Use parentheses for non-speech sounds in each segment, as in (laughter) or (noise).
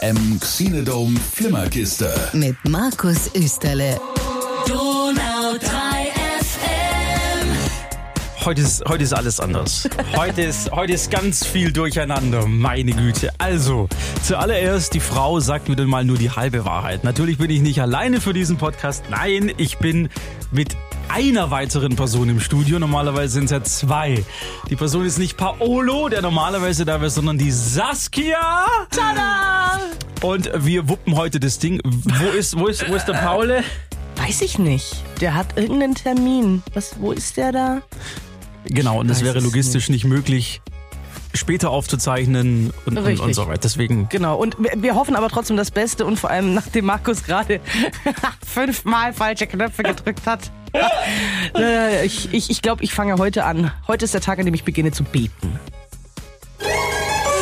FM Xenodome Flimmerkiste. Mit Markus Österle. Donau Heute ist, heute ist alles anders. Heute ist, heute ist ganz viel durcheinander. Meine Güte. Also, zuallererst, die Frau sagt mir dann mal nur die halbe Wahrheit. Natürlich bin ich nicht alleine für diesen Podcast. Nein, ich bin mit einer weiteren Person im Studio. Normalerweise sind es ja zwei. Die Person ist nicht Paolo, der normalerweise da wäre, sondern die Saskia. Tada! Und wir wuppen heute das Ding. Wo ist, wo ist, wo ist der Paul? Weiß ich nicht. Der hat irgendeinen Termin. Was, wo ist der da? Genau, und das weiß wäre es logistisch nicht möglich, später aufzuzeichnen und, und, und so weiter. Deswegen Genau. Und wir, wir hoffen aber trotzdem das Beste und vor allem nachdem Markus gerade (laughs) fünfmal falsche Knöpfe gedrückt hat. (laughs) Äh, ich ich, ich glaube, ich fange heute an. Heute ist der Tag, an dem ich beginne zu beten.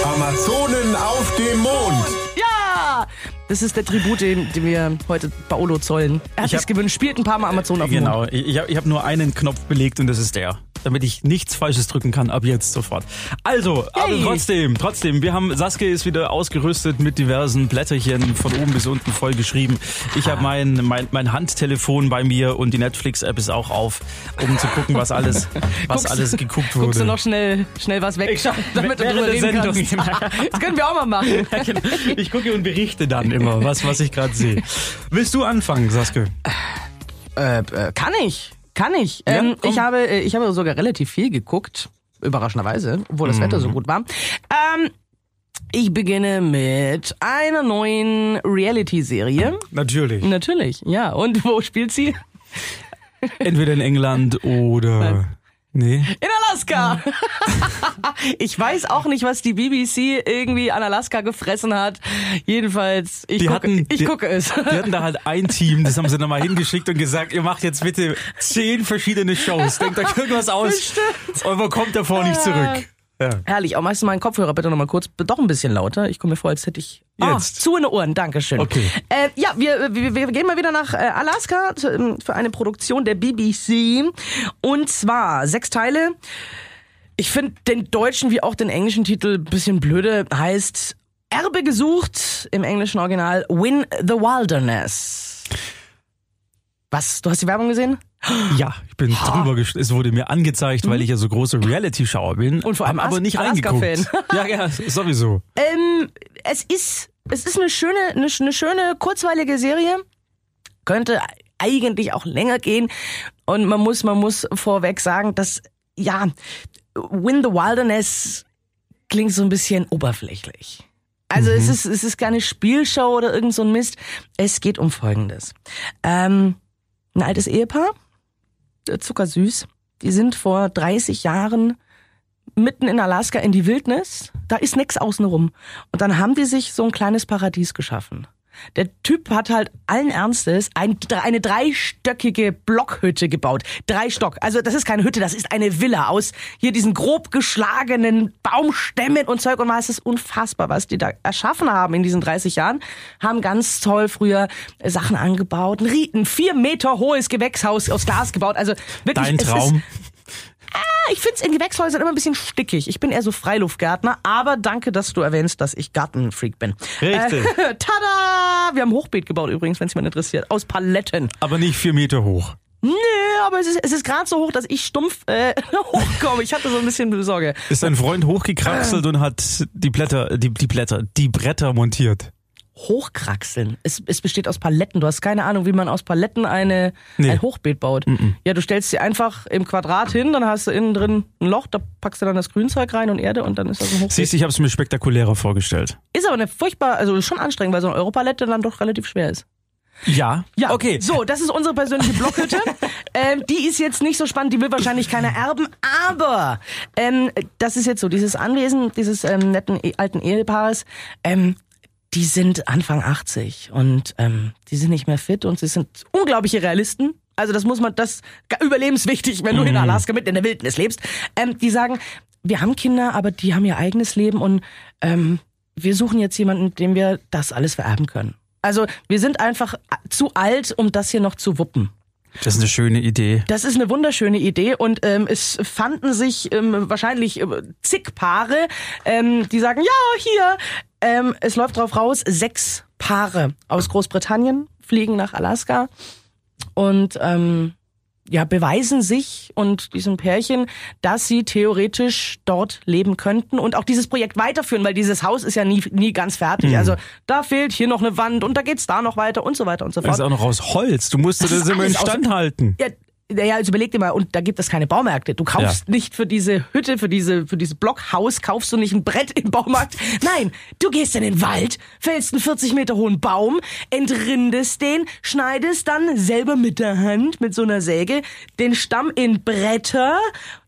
Amazonen auf dem Mond. Ja! Das ist der Tribut, den, den wir heute Paolo zollen. Er hat Ich sich gewünscht, spielt ein paar Mal Amazon auf dem Mond. Genau, ich, ich habe ich hab nur einen Knopf belegt und das ist der. Damit ich nichts Falsches drücken kann, ab jetzt sofort. Also, aber Yay. trotzdem, trotzdem, wir haben, Saskia ist wieder ausgerüstet mit diversen Blätterchen von oben bis unten voll geschrieben. Ich habe mein, mein, mein Handtelefon bei mir und die Netflix-App ist auch auf, um zu gucken, was alles, (laughs) was Guckst- alles geguckt wurde. Guckst du noch schnell, schnell was weg, damit du drüber reden Sendung. kannst. (laughs) Das können wir auch mal machen. (laughs) Genau. Ich gucke und berichte dann immer, was, was ich gerade sehe. Willst du anfangen, Saskia? Äh, äh, kann ich. Kann ich. Ja, ähm, ich, habe, äh, ich habe sogar relativ viel geguckt. Überraschenderweise, obwohl das Wetter so Mhm. gut war. Ähm, ich beginne mit einer neuen Reality-Serie. Natürlich. Natürlich, ja. Und wo spielt sie? Entweder in England oder. Nee. In Alaska. (laughs) ich weiß auch nicht, was die BBC irgendwie an Alaska gefressen hat. Jedenfalls, ich, Die gucke, hatten- ich die- gucke es. Die hatten da halt ein Team, das haben sie dann mal (laughs) hingeschickt und gesagt, ihr macht jetzt bitte zehn verschiedene Shows. Denkt euch irgendwas aus. Bestimmt. Und man kommt davor nicht zurück. Ja. Herrlich, auch du meinen Kopfhörer bitte nochmal kurz, doch ein bisschen lauter. Ich komme mir vor, als hätte ich Jetzt. zu in den Ohren. Dankeschön. Okay. Äh, ja, wir, wir, wir gehen mal wieder nach äh, Alaska ähm, für eine Produktion der BBC. Und zwar sechs Teile. Ich finde den deutschen wie auch den englischen Titel ein bisschen blöde. Heißt Erbe gesucht im englischen Original Win the Wilderness. Was? Du hast die Werbung gesehen? Ja, ich bin drüber gest Es wurde mir angezeigt, weil ich ja so große Reality-Schauer bin. Mhm. Und vor allem aber As- nicht reingeguckt. (laughs) Ja, ja, sowieso. Ähm, es ist, es ist eine schöne, eine, eine schöne, kurzweilige Serie. Könnte eigentlich auch länger gehen. Und man muss, man muss vorweg sagen, dass, ja, Win the Wilderness klingt so ein bisschen oberflächlich. Also es ist, es ist keine Spielshow oder irgend so ein Mist. Es geht um Folgendes. Ähm, ein altes Ehepaar, zuckersüß, die sind vor 30 Jahren mitten in Alaska in die Wildnis. Da ist nix außenrum. Und dann haben die sich so ein kleines Paradies geschaffen. Der Typ hat halt allen Ernstes ein, eine dreistöckige Blockhütte gebaut. Drei Stock. Also das ist keine Hütte, das ist eine Villa aus hier diesen grob geschlagenen Baumstämmen und Zeug. Und mal, es ist unfassbar, was die da erschaffen haben in diesen 30 Jahren. Haben ganz toll früher Sachen angebaut. Ein, ein vier Meter hohes Gewächshaus aus Glas gebaut. Also wirklich, Dein es ist, Traum. Ich finde es in Gewächshäusern immer ein bisschen stickig. Ich bin eher so Freiluftgärtner, aber danke, dass du erwähnst, dass ich Gartenfreak bin. Richtig. Äh, (laughs) tada! Wir haben Hochbeet gebaut übrigens, wenn es jemand interessiert. Aus Paletten. Aber nicht vier Meter hoch. Nö, aber es ist, es ist gerade so hoch, dass ich stumpf äh, (laughs) hochkomme. Ich hatte so ein bisschen Sorge. Ist dein Freund hochgekraxelt und hat die Blätter, die, die Blätter, die Bretter montiert. Hochkraxeln. Es, es besteht aus Paletten. Du hast keine Ahnung, wie man aus Paletten eine, Nee. ein Hochbeet baut. Ja, du stellst sie einfach im Quadrat hin, dann hast du innen drin ein Loch, da packst du dann das Grünzeug rein und Erde und dann ist das ein Hochbeet. Siehst du, ich habe es mir spektakulärer vorgestellt. Ist aber eine furchtbar, also schon anstrengend, weil so eine Europalette dann doch relativ schwer ist. Ja. Ja, Okay. So, das ist unsere persönliche Blockhütte. (laughs) ähm, die ist jetzt nicht so spannend, die will wahrscheinlich keiner erben, aber ähm, das ist jetzt so, dieses Anwesen dieses ähm, netten e alten Ehepaares, ähm, die sind Anfang 80 und ähm, die sind nicht mehr fit und sie sind unglaubliche Realisten. Also das muss man, das überlebenswichtig, wenn du in Alaska mitten in der Wildnis lebst. Ähm, die sagen, wir haben Kinder, aber die haben ihr eigenes Leben und ähm, wir suchen jetzt jemanden, dem wir das alles vererben können. Also wir sind einfach zu alt, um das hier noch zu wuppen. Das ist eine schöne Idee. Das ist eine wunderschöne Idee und ähm, es fanden sich ähm, wahrscheinlich äh, zig Paare, ähm, die sagen, ja, hier, ähm, es läuft drauf raus, sechs Paare aus Großbritannien fliegen nach Alaska und ähm, ja, beweisen sich und diesem Pärchen, dass sie theoretisch dort leben könnten und auch dieses Projekt weiterführen, weil dieses Haus ist ja nie, nie ganz fertig. Mhm. Also da fehlt hier noch eine Wand und da geht's da noch weiter und so weiter und so Das fort. ist auch noch aus Holz. Du musst das, ist immer alles aus- instand halten. Ja, ja, also überleg dir mal, und da gibt es keine Baumärkte. Du kaufst nicht für diese Hütte, für diese, für dieses Blockhaus, kaufst du nicht ein Brett im Baumarkt. Nein, du gehst in den Wald, fällst einen 40 Meter hohen Baum, entrindest den, schneidest dann selber mit der Hand, mit so einer Säge, den Stamm in Bretter,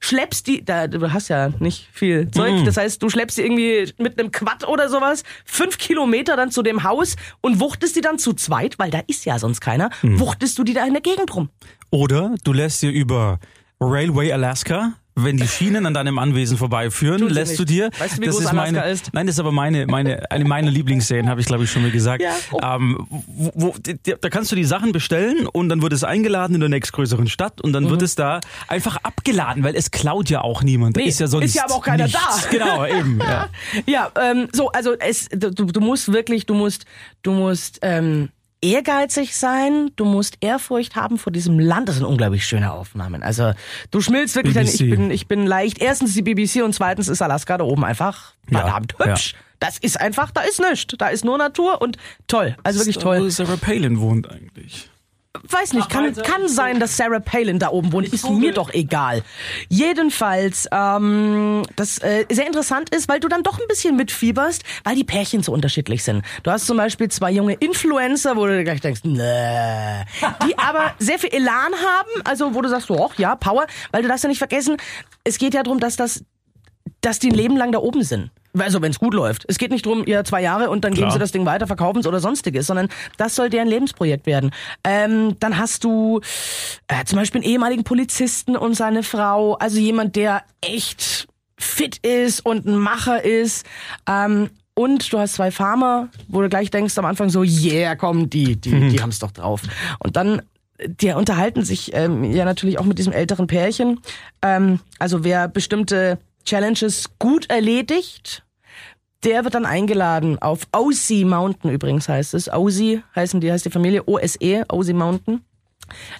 schleppst die, da, du hast ja nicht viel Zeug, das heißt, du schleppst die irgendwie mit einem Quad oder sowas, fünf Kilometer dann zu dem Haus und wuchtest die dann zu zweit, weil da ist ja sonst keiner, wuchtest du die da in der Gegend rum. Oder du lässt dir über Railway Alaska, wenn die Schienen an deinem Anwesen vorbeiführen, lässt nicht. du dir. Weißt du, wie das groß ist meine, Alaska ist? Nein, das ist aber meine, meine, eine meiner Lieblingsserien, habe ich glaube ich schon mal gesagt. Ja. Oh. Ähm, wo, wo, da kannst du die Sachen bestellen und dann wird es eingeladen in der nächstgrößeren Stadt und dann wird es da einfach abgeladen, weil es klaut ja auch niemand. Da Mhm. Nee, ist ja sonst ist ja aber auch keiner nichts. da. (laughs) Genau, eben. Ja. (laughs) Ja, ähm, so, also es, du, du musst wirklich, du musst, du musst ähm, ehrgeizig sein, du musst Ehrfurcht haben vor diesem Land. Das sind unglaublich schöne Aufnahmen. Also du schmilzt wirklich, denn ich bin, ich bin leicht. Erstens die BBC und zweitens ist Alaska da oben einfach Ja, verdammt hübsch. Das ist einfach, da ist nichts. Da ist nur Natur und toll. Also wirklich Wo toll. Sarah Palin wohnt eigentlich. Weiß nicht, kann, kann sein, dass Sarah Palin da oben wohnt. Ist mir doch egal. Jedenfalls, ähm, das äh, sehr interessant ist, weil du dann doch ein bisschen mitfieberst, weil die Pärchen so unterschiedlich sind. Du hast zum Beispiel zwei junge Influencer, wo du dir gleich denkst, nee, die (laughs) aber sehr viel Elan haben, also wo du sagst, so, ach ja, Power, weil du darfst ja nicht vergessen, es geht ja darum, dass das dass die ein Leben lang da oben sind. Also wenn es gut läuft. Es geht nicht drum, ihr zwei Jahre und dann geben Klar. sie das Ding weiter, verkaufen es oder sonstiges, sondern das soll deren Lebensprojekt werden. Ähm, dann hast du äh, zum Beispiel einen ehemaligen Polizisten und seine Frau, also jemand, der echt fit ist und ein Macher ist. Ähm, und du hast zwei Farmer, wo du gleich denkst am Anfang so, yeah, komm, die, die, die haben's doch drauf. Und dann die unterhalten sich ähm, ja natürlich auch mit diesem älteren Pärchen. Ähm, also wer bestimmte Challenges gut erledigt, der wird dann eingeladen auf OC Mountain übrigens heißt es. OC heißen die, heißt die Familie OSE, OC Mountain.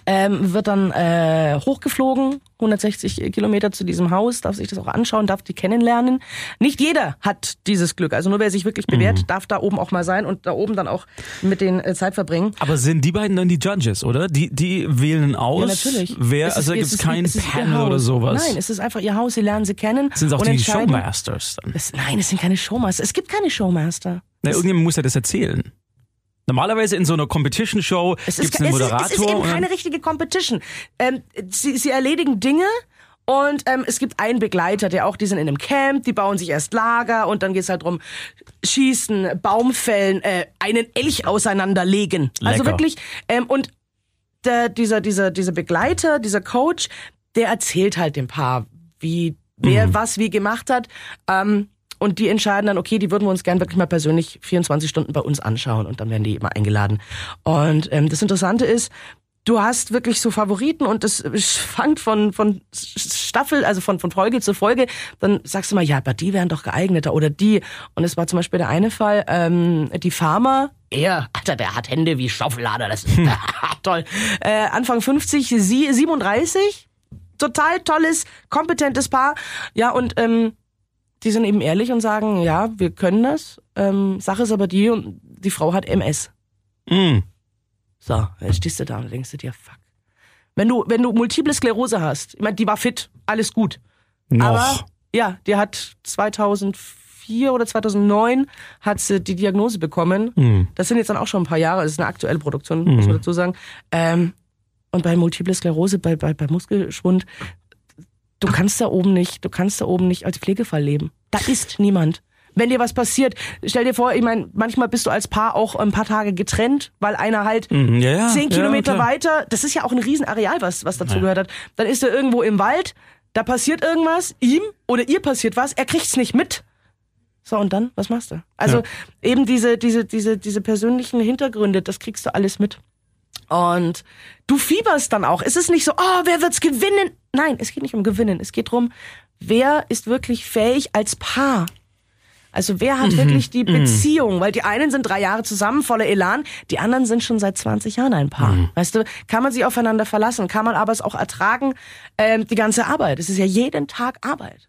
Ähm, wird dann äh, hochgeflogen, 160 Kilometer zu diesem Haus, darf sich das auch anschauen, darf die kennenlernen. Nicht jeder hat dieses Glück, also nur wer sich wirklich bewährt, Mhm. darf da oben auch mal sein und da oben dann auch mit den äh, Zeit verbringen. Aber sind die beiden dann die Judges, oder? Die, die wählen aus, Ja, natürlich. wer, Es ist- also da es gibt es kein es Panel oder sowas. Nein, es ist einfach ihr Haus, sie lernen sie kennen. sind auch und die Showmasters dann. Es, nein, es sind keine Showmaster. Es gibt keine Showmaster. Na, irgendjemand muss ja das erzählen. Normalerweise in so einer Competition-Show Es gibt ist, es einen es, ist, Moderator. es ist eben keine richtige Competition. Ähm, sie, sie erledigen Dinge und ähm, es gibt einen Begleiter, der auch, die sind in einem Camp, die bauen sich erst Lager und dann geht's halt drum, schießen, Baumfällen, äh, einen Elch auseinanderlegen. Also Lecker. wirklich, ähm, und der, dieser, dieser, dieser Begleiter, dieser Coach, der erzählt halt dem Paar, wie, wer Mhm. was wie gemacht hat. Ähm, und die entscheiden dann, okay, die würden wir uns gern wirklich mal persönlich 24 Stunden bei uns anschauen und dann werden die immer eingeladen. Und ähm, das Interessante ist, du hast wirklich so Favoriten und das schwankt von, von Staffel, also von, von Folge zu Folge. Dann sagst du mal, ja, aber die wären doch geeigneter oder die. Und es war zum Beispiel der eine Fall, ähm, die Farmer, er, Alter, der hat Hände wie Schaufelader, das ist (laughs) (laughs) toll. Äh, Anfang 50, sie 37, total tolles, kompetentes Paar. Ja, und ähm, die sind eben ehrlich und sagen, ja, wir können das. Ähm, Sache ist aber die, und die Frau hat MS. Mm. So, jetzt stehst du da und denkst du dir, fuck. Wenn du, wenn du multiple Sklerose hast, ich meine, die war fit, alles gut. Noch. Aber ja, die hat 2004 oder 2009 hat sie die Diagnose bekommen. Hm. Das sind jetzt dann auch schon ein paar Jahre, das ist eine aktuelle Produktion, muss man dazu sagen. Ähm, und bei Multiple Sklerose, bei, bei, bei Muskelschwund, du kannst da oben nicht, du kannst da oben nicht als Pflegefall leben. Da ist niemand. Wenn dir was passiert, stell dir vor, ich meine, manchmal bist du als Paar auch ein paar Tage getrennt, weil einer halt Mhm, ja, ja, zehn ja, Kilometer klar. weiter, das ist ja auch ein Riesenareal, was, was dazu gehört hat. Dann ist er irgendwo im Wald, da passiert irgendwas, ihm oder ihr passiert was, er kriegt's nicht mit. So, und dann, was machst du? Also Ja. eben diese, diese, diese, diese persönlichen Hintergründe, das kriegst du alles mit. Und du fieberst dann auch. Es ist nicht so, oh, wer wird's gewinnen? Nein, es geht nicht um Gewinnen. Es geht drum, wer ist wirklich fähig als Paar? Also wer hat wirklich die Beziehung? Weil die einen sind drei Jahre zusammen, voller Elan, die anderen sind schon seit 20 Jahren ein Paar. Weißt du, kann man sich aufeinander verlassen? Kann man aber es auch ertragen, ähm, die ganze Arbeit? Es ist ja jeden Tag Arbeit.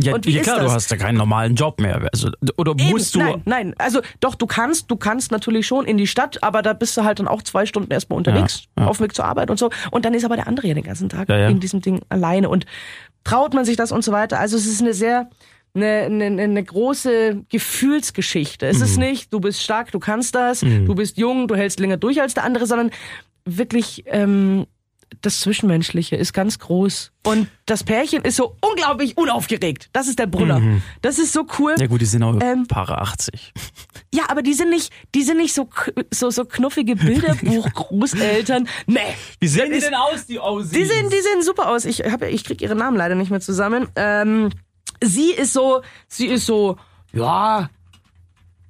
Ja, Und wie ja klar, du hast ja keinen normalen Job mehr. Also, oder Eben, musst du. Nein, nein. Also doch, du kannst, du kannst natürlich schon in die Stadt, aber da bist du halt dann auch zwei Stunden erstmal unterwegs, Ja, ja. auf dem Weg zur Arbeit und so. Und dann ist aber der andere ja den ganzen Tag Ja, in diesem Ding alleine und traut man sich das und so weiter. Also es ist eine sehr eine, eine, eine große Gefühlsgeschichte. Es Mhm. ist nicht, du bist stark, du kannst das, du bist jung, du hältst länger durch als der andere, sondern wirklich ähm, das Zwischenmenschliche ist ganz groß. Und das Pärchen ist so unglaublich unaufgeregt. Das ist der Brunner. Das ist so cool. Mhm. Ja gut, die sind auch Ähm, Paare 80. Ja, aber die sind nicht, die sind nicht so so so knuffige Bilderbuch-Großeltern. (laughs) Nee. Wie sehen Das ist- aus, die aussehen? Die sehen, die sehen super aus. Ich hab, ich krieg ihre Namen leider nicht mehr zusammen. Ähm, sie ist so, sie ist so, ja,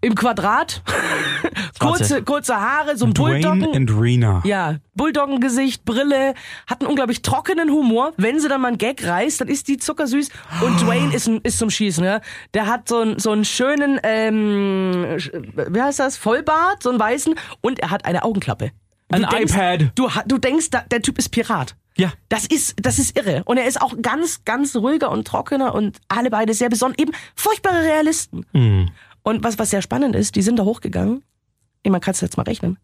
im Quadrat, (laughs) kurze, kurze Haare, so ein Dwayne Bulldoggen. und Rena. Ja, Bulldoggengesicht, Brille, hat einen unglaublich trockenen Humor. Wenn sie dann mal einen Gag reißt, dann ist die zuckersüß. Und Dwayne ist, ein- ist zum Schießen, ja. Der hat so einen, so einen schönen, ähm, wie heißt das, Vollbart, so einen weißen, und er hat eine Augenklappe. Du Ein iPad. Du, du denkst, der Typ ist Pirat. Ja. Das ist, das ist irre. Und er ist auch ganz, ganz ruhiger und trockener und alle beide sehr besonnen. Eben furchtbare Realisten. Mhm. Und was, was sehr spannend ist, die sind da hochgegangen. Man kann es jetzt mal rechnen.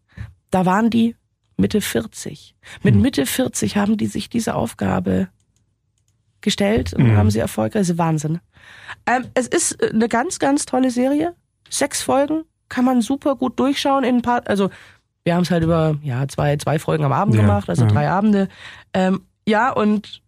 Da waren die Mitte 40. Mit Mhm. Mitte 40 haben die sich diese Aufgabe gestellt und Mhm. haben sie erfolgreich. Das ist Wahnsinn. Ähm, es ist äh, eine ganz, ganz tolle Serie. Sechs Folgen. Kann man super gut durchschauen in ein paar, also wir haben es halt über ja, zwei, zwei Folgen am Abend Ja, gemacht, also ja. drei Abende. Ähm, ja, und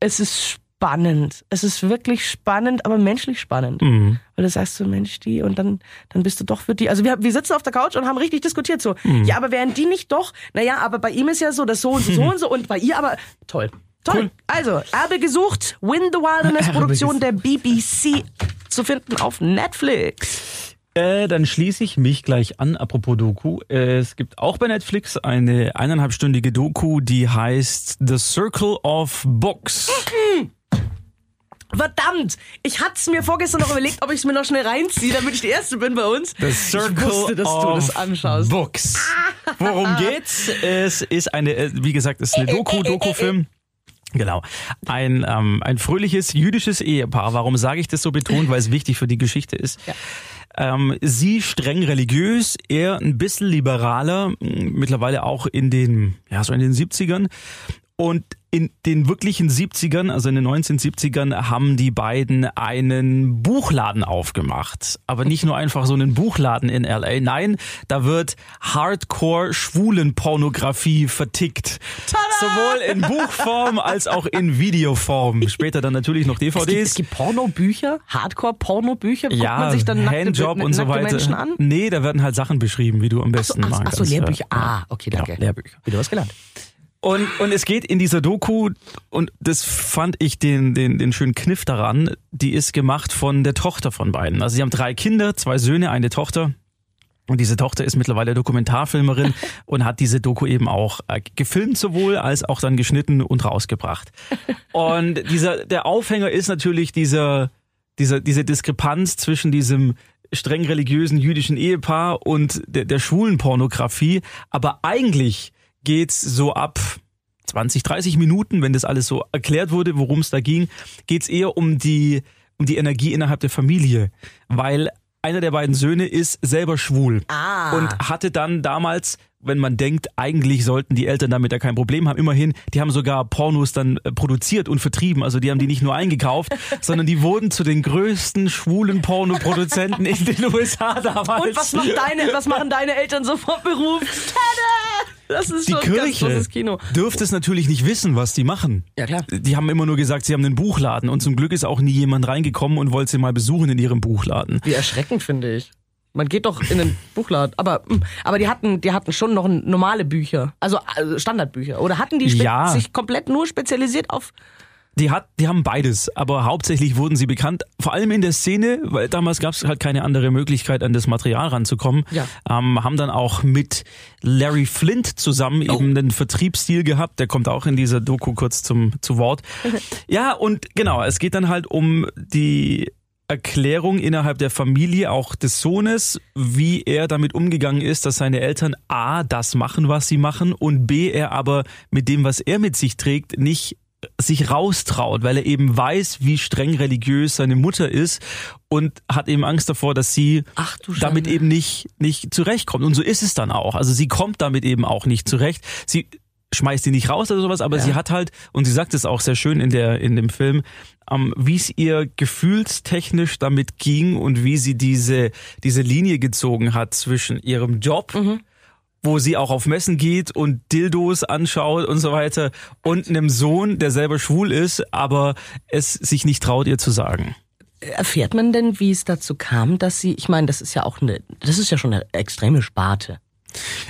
es ist spannend. Es ist wirklich spannend, aber menschlich spannend. Mhm. Weil du sagst so, Mensch, die, und dann, dann bist du doch für die. Also wir, wir sitzen auf der Couch und haben richtig diskutiert so. Mhm. Ja, aber wären die nicht doch? Naja, aber bei ihm ist ja so, das so und so, so und so und bei ihr aber toll. Toll. Cool. Also, Erbe gesucht, Win the Wilderness, (laughs) Produktion der BBC zu finden auf Netflix. Äh, dann schließe ich mich gleich an, apropos Doku. Äh, Es gibt auch bei Netflix eine eineinhalbstündige Doku, die heißt The Circle of Books. Verdammt! Ich hat's mir vorgestern noch überlegt, ob ich es mir noch schnell reinziehe, damit ich die Erste bin bei uns. The Circle ich wusste, dass du das anschaust. Books. Worum (laughs) geht's? Es ist eine, äh, wie gesagt, es ist eine Doku, Dokufilm. Genau. Ein, ähm, ein fröhliches jüdisches Ehepaar. Warum sage ich das so betont? Weil es wichtig für die Geschichte ist. Ähm, sie streng religiös, er ein bisschen liberaler, mittlerweile auch in den, ja, so in den 70ern. Und in den wirklichen 70ern, also in den 1970ern, haben die beiden einen Buchladen aufgemacht. Aber nicht nur einfach so einen Buchladen in LA. Nein, da wird Hardcore-Schwulen-Pornografie vertickt. Sowohl in Buchform als auch in Videoform. Später dann natürlich noch Es gibt, es DVDs. gibt Pornobücher, Hardcore-Pornobücher, guckt Ja, man sich dann nackte, Handjob und so weiter. Menschen an? Nee, da werden halt Sachen beschrieben, wie du am so, besten ach, machen ach so, kannst. Lehrbücher. Ah, okay, danke. Ja, Lehrbücher. Wieder was gelernt. Und, und es geht in dieser Doku, und das fand ich den, den, den schönen Kniff daran, die ist gemacht von der Tochter von beiden. Also sie haben drei Kinder, zwei Söhne, eine Tochter. Und diese Tochter ist mittlerweile Dokumentarfilmerin (laughs) und hat diese Doku eben auch äh, gefilmt sowohl als auch dann geschnitten und rausgebracht. Und dieser, der Aufhänger ist natürlich dieser, dieser, diese Diskrepanz zwischen diesem streng religiösen jüdischen Ehepaar und der, der schwulen Pornografie. Aber eigentlich geht's so ab 20, 30 Minuten, wenn das alles so erklärt wurde, worum es da ging, geht's eher um die, um die Energie innerhalb der Familie. Weil einer der beiden Söhne ist selber schwul Ah. und hatte dann damals, wenn man denkt, eigentlich sollten die Eltern damit ja kein Problem haben, immerhin, die haben sogar Pornos dann äh, produziert und vertrieben, also die haben die nicht nur eingekauft, (laughs) sondern die wurden zu den größten schwulen Pornoproduzenten in den USA damals. Und was, macht deine, was machen deine Eltern so vom Beruf? Tada! Das ist die schon ein Kirche großes Kino. dürfte es natürlich nicht wissen, was die machen. Ja, klar. Die haben immer nur gesagt, sie haben einen Buchladen und zum Glück ist auch nie jemand reingekommen und wollte sie mal besuchen in ihrem Buchladen. Wie erschreckend, finde ich. Man geht doch in den Buchladen. Aber, mm, aber die hatten, die hatten schon noch normale Bücher. Also, also Standardbücher. Oder hatten die Ja. sich komplett nur spezialisiert auf. Die hat, die haben beides, aber hauptsächlich wurden sie bekannt, vor allem in der Szene, weil damals gab es halt keine andere Möglichkeit, an das Material ranzukommen. Ja. Ähm, haben dann auch mit Larry Flint zusammen Oh. eben einen Vertriebsstil gehabt, der kommt auch in dieser Doku kurz zum zu Wort. (laughs) ja, und genau, es geht dann halt um die Erklärung innerhalb der Familie, auch des Sohnes, wie er damit umgegangen ist, dass seine Eltern A, das machen, was sie machen und B, er aber mit dem, was er mit sich trägt, nicht sich raustraut, weil er eben weiß, wie streng religiös seine Mutter ist und hat eben Angst davor, dass sie Ach damit eben nicht, nicht zurechtkommt. Und so ist es dann auch. Also sie kommt damit eben auch nicht zurecht. Sie schmeißt ihn nicht raus oder sowas, aber Ja. sie hat halt, und sie sagt es auch sehr schön in der, in dem Film, ähm, wie es ihr gefühlstechnisch damit ging und wie sie diese, diese Linie gezogen hat zwischen ihrem Job, Mhm. Wo sie auch auf Messen geht und Dildos anschaut und so weiter und einem Sohn, der selber schwul ist, aber es sich nicht traut, ihr zu sagen. Erfährt man denn, wie es dazu kam, dass sie, ich meine, das ist ja auch eine, das ist ja schon eine extreme Sparte.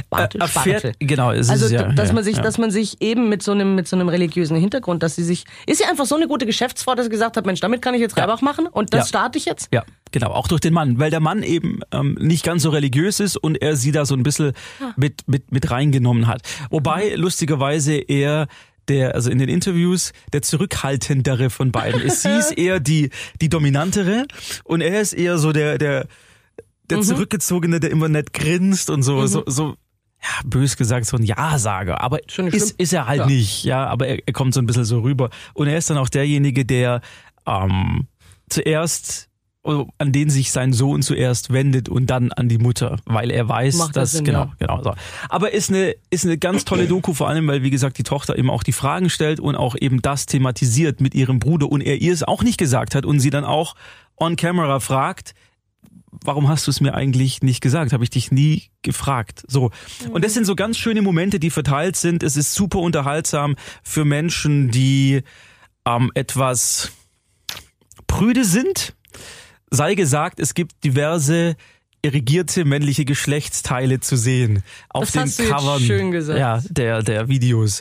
Sparte, Äh, Sparte. genau, es also, ist ja- dass ja, man sich, ja. dass man sich eben mit so einem, mit so einem religiösen Hintergrund, dass sie sich, ist sie einfach so eine gute Geschäftsfrau, dass sie gesagt hat, Mensch, damit kann ich jetzt Reibach machen und das Ja. starte ich jetzt? Ja, genau, auch durch den Mann, weil der Mann eben ähm, nicht ganz so religiös ist und er sie da so ein bisschen mit, mit, mit reingenommen hat. Wobei, lustigerweise, er der, also in den Interviews, der zurückhaltendere von beiden ist. Sie ist (laughs) eher die, die dominantere und er ist eher so der, der, der zurückgezogene, der immer nett grinst und so, so, so, ja, bös gesagt, so ein Ja-Sager. Aber ist, ist er halt Ja. nicht, ja, aber er, er kommt so ein bisschen so rüber. Und er ist dann auch derjenige, der ähm, zuerst oh, an den sich sein Sohn zuerst wendet und dann an die Mutter, weil er weiß, Macht das dass Sinn, genau, ja. genau so. Aber ist eine ist eine ganz tolle Doku vor allem, weil wie gesagt die Tochter eben auch die Fragen stellt und auch eben das thematisiert mit ihrem Bruder und er ihr es auch nicht gesagt hat und sie dann auch on camera fragt, warum hast du es mir eigentlich nicht gesagt? Habe ich dich nie gefragt. So. Und das sind so ganz schöne Momente, die verteilt sind. Es ist super unterhaltsam für Menschen, die ähm, etwas prüde sind. Sei gesagt, es gibt diverse irrigierte männliche Geschlechtsteile zu sehen auf Das den hast du jetzt Covern schön gesagt. Ja, der, der Videos.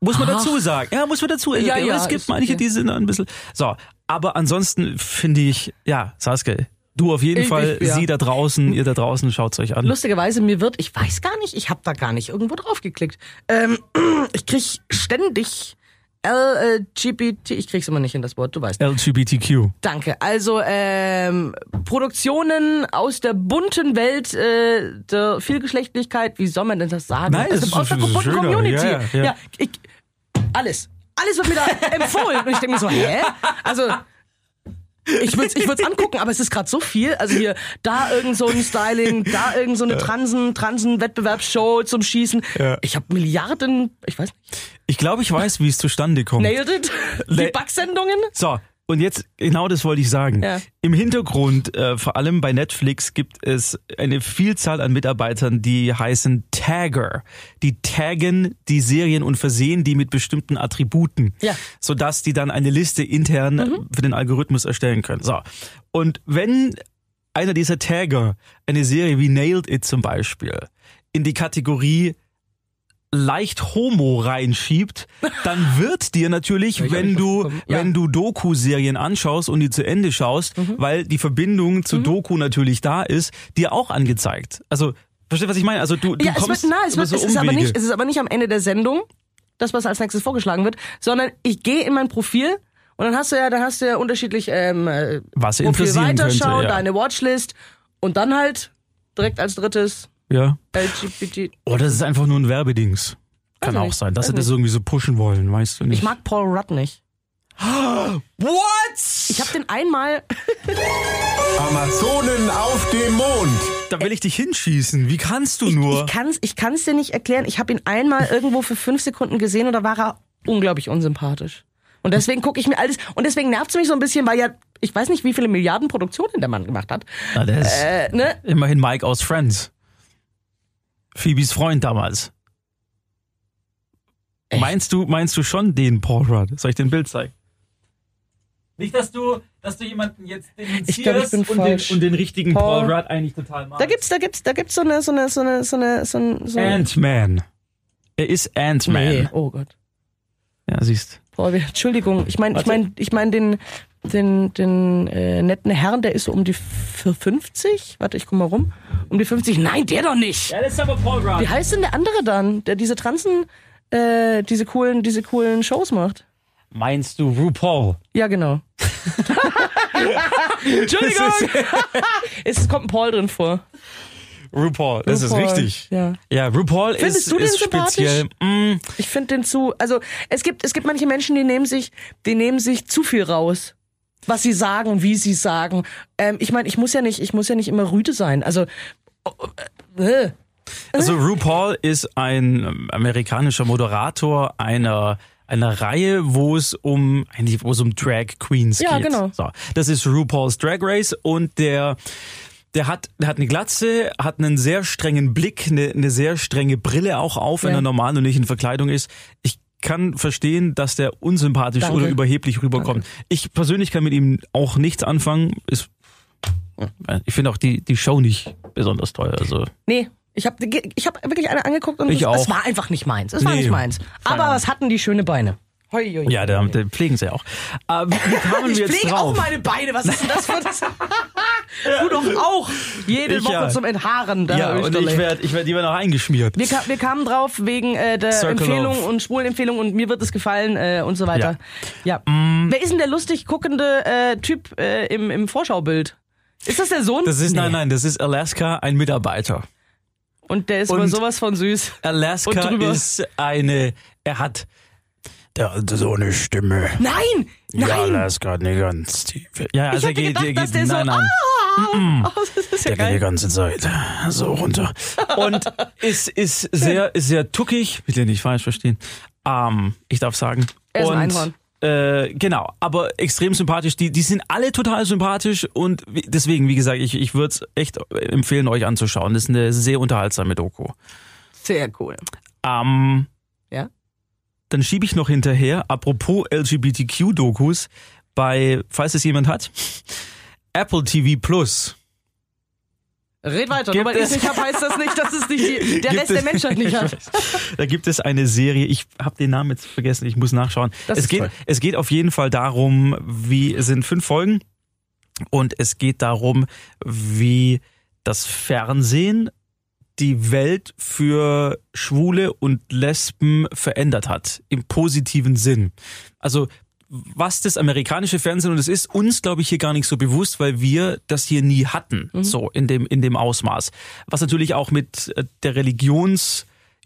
Muss man Ach. dazu sagen. Ja, muss man dazu. Ja, ja, es gibt manche, okay. die sind ein bisschen. So, aber ansonsten finde ich, ja, Saskia, du auf jeden Ich- Fall, ich- ja. sie da draußen, ihr da draußen, schaut's euch an. Lustigerweise, mir wird, ich weiß gar nicht, ich habe da gar nicht irgendwo drauf geklickt. Ähm, (clears throat) ich krieg ständig LGBT, ich krieg's immer nicht in das Wort, du weißt. LGBTQ. Danke. Also ähm, Produktionen aus der bunten Welt äh, der Vielgeschlechtlichkeit, wie soll man denn das sagen? Nein, aus, das aus der bunten. Community. Ja, ja, ja. ich, alles. Alles wird mir da empfohlen. Und ich denke mir so, hä? Also ich würde ich würd's angucken, aber es ist gerade so viel. Also hier, da irgend so ein Styling, da irgend so eine Transen, Transen-Wettbewerbsshow zum Schießen. Ja. Ich habe Milliarden, ich weiß nicht, Ich glaube, ich weiß, wie es zustande kommt. nailed it? Die Backsendungen? So, und jetzt, genau das wollte ich sagen. Ja. Im Hintergrund, äh, vor allem bei Netflix, gibt es eine Vielzahl an Mitarbeitern, die heißen Tagger. Die taggen die Serien und versehen die mit bestimmten Attributen, Ja. Mhm. sodass die dann eine Liste intern für den Algorithmus erstellen können. So. Und wenn einer dieser Tagger eine Serie wie Nailed It zum Beispiel in die Kategorie leicht homo reinschiebt, dann wird dir natürlich, (laughs) wenn du. Ja. Mhm. wenn du Doku-Serien anschaust und die zu Ende schaust, weil die Verbindung zu Doku natürlich da ist, dir auch angezeigt. Also, verstehst du, was ich meine? Also du, du ja, es kommst wird, na, es, wird, so es, ist aber nicht, es ist aber nicht am Ende der Sendung, das, was als nächstes vorgeschlagen wird, sondern ich gehe in mein Profil und dann hast du ja, dann hast du ja unterschiedlich ähm, äh, Was Profil weiterschauen, könnte, ja. deine Watchlist und dann halt direkt als drittes ja. LGBT. Oder das ist einfach nur ein Werbedings. Kann Weiß auch sein, dass sie das nicht. irgendwie so pushen wollen, weißt du nicht. Ich mag Paul Rudd nicht. (gasps) What? Ich habe den einmal, (laughs) Amazonen auf dem Mond. Da will ich dich hinschießen. Wie kannst du nur? ich kann's, ich kann's dir nicht erklären. Ich habe ihn einmal irgendwo für fünf Sekunden gesehen und da war er unglaublich unsympathisch. Und deswegen gucke ich mir alles und deswegen nervt's mich so ein bisschen, weil ja ich weiß nicht, wie viele Milliarden Produktionen der Mann gemacht hat. Na, der ist Äh, ne? immerhin Mike aus Friends. Phoebes Freund damals. Echt? Meinst du, meinst du schon den Paul Rudd? Soll ich dir ein Bild zeigen? Nicht, dass du, dass du jemanden jetzt Ich glaub, ich bin und, den, und den richtigen Paul- Paul, Rudd eigentlich total magst. Da gibt's, da gibt's, da gibt's so eine, so eine, so eine, so eine, so ein, so Ant-Man. Er ist Ant-Man. Nee, oh Gott. Ja, siehst. Boah, wir- Entschuldigung, ich meine, ich meine, ich meine den, den, den äh, netten Herrn, der ist so um die f- 50. Warte, ich guck mal rum. Um die 50. Nein, der doch nicht. Ja, das ist aber Paul Rudd. Wie heißt denn der andere dann, der diese Transen, äh, diese coolen, diese coolen Shows macht? Meinst du RuPaul? Ja, genau. (laughs) Entschuldigung. (laughs) es kommt ein Paul drin vor. RuPaul, das RuPaul, ist richtig. ja. Ja, RuPaul Findest ist, du den ist speziell. Mm, Ich finde den zu, also es gibt, es gibt manche Menschen, die nehmen sich, die nehmen sich zu viel raus. Was sie sagen und wie sie sagen. Ähm, ich meine, ich muss ja nicht, ich muss ja nicht immer Rüde sein. Also, äh, Also RuPaul ist ein amerikanischer Moderator einer einer Reihe, wo es um eigentlich wo es um Drag Queens Ja, geht. genau. So, das ist RuPaul's Drag Race und der der hat, der hat eine Glatze, hat einen sehr strengen Blick, eine, eine sehr strenge Brille auch auf, wenn Ja. er normal und nicht in Verkleidung ist. Ich kann verstehen, dass der unsympathisch Danke. oder überheblich rüberkommt. Ich persönlich kann mit ihm auch nichts anfangen. Ist, ich finde auch die, die Show nicht besonders toll. Also nee. Ich habe ich hab wirklich eine angeguckt und Ich es, auch. es war einfach nicht meins. Es war Nee. nicht meins. Aber was hatten die schöne Beine? Ja, da, da pflegen sie auch. Aber wie, (laughs) kamen ich wir jetzt pflege auch drauf? meine Beine. Was ist denn das für das? (laughs) du doch auch. Jede Ich Woche ja. zum Enthaaren. Da ja, und ich werde ich werd lieber noch eingeschmiert. Wir, wir kamen drauf wegen äh, der Circle Empfehlung of- und Schwulenempfehlung und mir wird es gefallen äh, und so weiter. Ja. Mm. Wer ist denn der lustig guckende äh, Typ äh, im, im Vorschaubild? Ist das der Sohn? Das ist, Nee. nein, nein, das ist Alaska, ein Mitarbeiter. Und der ist Und- sowas von süß. Alaska ist eine, er hat, der hat so eine Stimme. Nein! Ja, Nein! Alaska hat eine ganz tiefe. Ja, ich also hätte er geht, gedacht, er dass geht, der so. nein, nein. Ah, oh, (laughs) das ist ja Der geht die ganze Zeit so runter. Und ist, ist sehr, ist sehr tuckig, will ihr nicht falsch verstehen. Ähm, ich darf sagen. Er ist ein und, Einhorn. Äh, genau, aber extrem sympathisch. Die, die sind alle total sympathisch und deswegen, wie gesagt, ich, ich würde es echt empfehlen, euch anzuschauen. Das ist eine sehr unterhaltsame Doku. Sehr cool. Ähm, Ja? Dann schiebe ich noch hinterher, apropos LGBTQ-Dokus, bei, falls es jemand hat, (laughs) Apple TV Plus. Red weiter. Gibt Nur weil ich es- nicht hab, heißt das nicht, dass es nicht die, (laughs) der Gibt Rest der es- Menschheit nicht (laughs) Ich hat. Da gibt es eine Serie, ich habe den Namen jetzt vergessen, ich muss nachschauen. Das es, geht, toll. es geht auf jeden Fall darum, wie es sind fünf Folgen und es geht darum, wie das Fernsehen die Welt für Schwule und Lesben verändert hat, im positiven Sinn. Also was das amerikanische Fernsehen und es ist uns, glaube ich, hier gar nicht so bewusst, weil wir das hier nie hatten, so in dem in dem Ausmaß. Was natürlich auch mit äh, der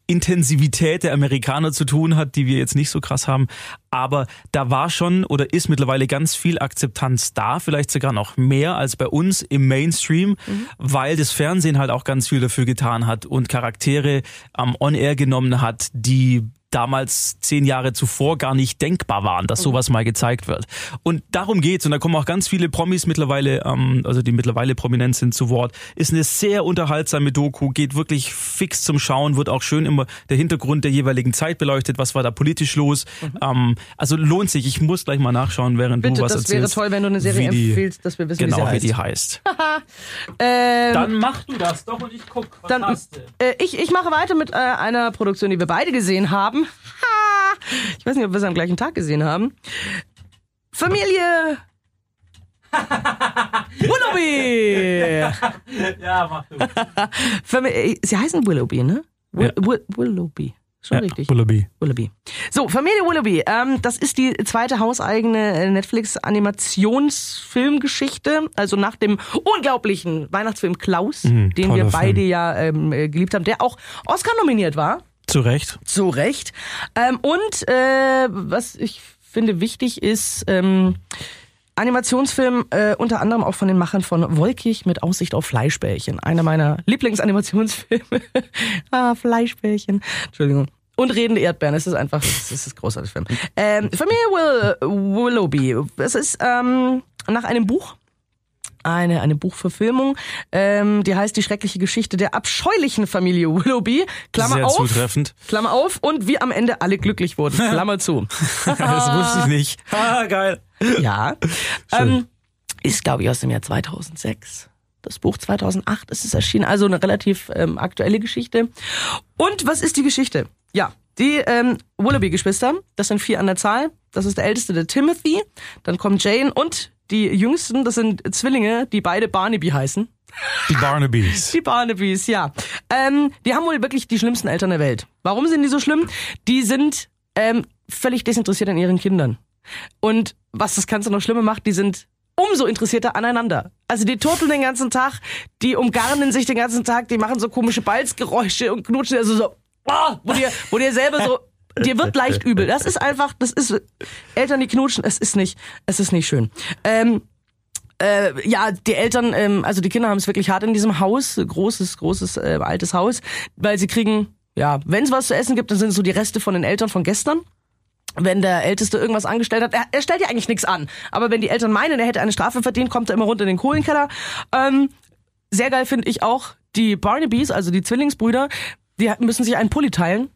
Religionsintensivität der Amerikaner zu tun hat, die wir jetzt nicht so krass haben. Aber da war schon oder ist mittlerweile ganz viel Akzeptanz da, vielleicht sogar noch mehr als bei uns im Mainstream, weil das Fernsehen halt auch ganz viel dafür getan hat und Charaktere am On-Air genommen hat, die damals zehn Jahre zuvor gar nicht denkbar waren, dass sowas mal gezeigt wird. Und darum geht's. Und da kommen auch ganz viele Promis mittlerweile, ähm, also die mittlerweile prominent sind, zu Wort. Ist eine sehr unterhaltsame Doku, geht wirklich fix zum Schauen, wird auch schön immer der Hintergrund der jeweiligen Zeit beleuchtet, was war da politisch los. Ähm, also lohnt sich. Ich muss gleich mal nachschauen, während Bitte, du was das wäre erzählst. toll, wenn du eine Serie wie die- empfiehlst, dass wir wissen, Genau, wie wie sie die heißt. heißt. (laughs) Ähm, Dann mach du das doch und ich guck. Was Dann, hast du? äh, ich, ich mache weiter mit äh, einer Produktion, die wir beide gesehen haben. Ha! Ich weiß nicht, ob wir es am gleichen Tag gesehen haben. Familie (laughs) Willoughby! (laughs) Ja, mach du. (laughs) Äh, Sie heißen Willoughby, ne? Will Ja. Will Willoughby. Schon Ja, richtig. Willoughby. Willoughby. So, Familie Willoughby. Ähm, das ist die zweite hauseigene äh, Netflix-Animationsfilmgeschichte. Also nach dem unglaublichen Weihnachtsfilm Klaus, den wir beide Film. ja ähm, äh, geliebt haben, der auch Oscar nominiert war. Zu Recht. Zu Recht. Ähm, und äh, was ich finde wichtig ist, ähm, Animationsfilm äh, unter anderem auch von den Machern von Wolkig mit Aussicht auf Fleischbällchen. Einer meiner Lieblingsanimationsfilme. (laughs) ah, Fleischbällchen. Entschuldigung. Und redende Erdbeeren. Es ist einfach, es ist ein großartiger Film. Ähm, Familie Will, Willoughby. Es ist ähm, nach einem Buch eine, eine Buchverfilmung, ähm, die heißt Die schreckliche Geschichte der abscheulichen Familie Willoughby. Klammer Sehr auf. zutreffend. Klammer auf und wie am Ende alle glücklich wurden. (laughs) Klammer zu. (laughs) Das wusste ich nicht. (laughs) Ah, geil. Ja. Ähm, ist, glaube ich, aus dem Jahr 2006. Das Buch 2008 ist es erschienen, also eine relativ ähm, aktuelle Geschichte. Und was ist die Geschichte? Ja, Die ähm, Willoughby-Geschwister, das sind vier an der Zahl. Das ist der älteste, der Timothy. Dann kommt Jane und die jüngsten, das sind Zwillinge, die beide Barnaby heißen. Die Barnabys. (laughs) Die Barnabys, ja. Ähm, die haben wohl wirklich die schlimmsten Eltern der Welt. Warum sind die so schlimm? Die sind ähm, völlig desinteressiert an ihren Kindern. Und was das Ganze noch schlimmer macht, die sind umso interessierter aneinander. Also die turteln den ganzen Tag, die umgarnen sich den ganzen Tag, die machen so komische Balzgeräusche und knutschen also so, oh, wo dir, wo dir selber so, dir wird leicht übel. Das ist einfach, das ist Eltern, die knutschen, es ist nicht, es ist nicht schön. Ähm, äh, ja, die Eltern, ähm, also die Kinder haben es wirklich hart in diesem Haus, großes, großes, äh, altes Haus, weil sie kriegen, ja, wenn es was zu essen gibt, dann sind es so die Reste von den Eltern von gestern. Wenn der Älteste irgendwas angestellt hat, er, er stellt ja eigentlich nichts an. Aber wenn die Eltern meinen, er hätte eine Strafe verdient, kommt er immer runter in den Kohlenkeller. Ähm, sehr geil finde ich auch die Barnabys, also die Zwillingsbrüder, die müssen sich einen Pulli teilen.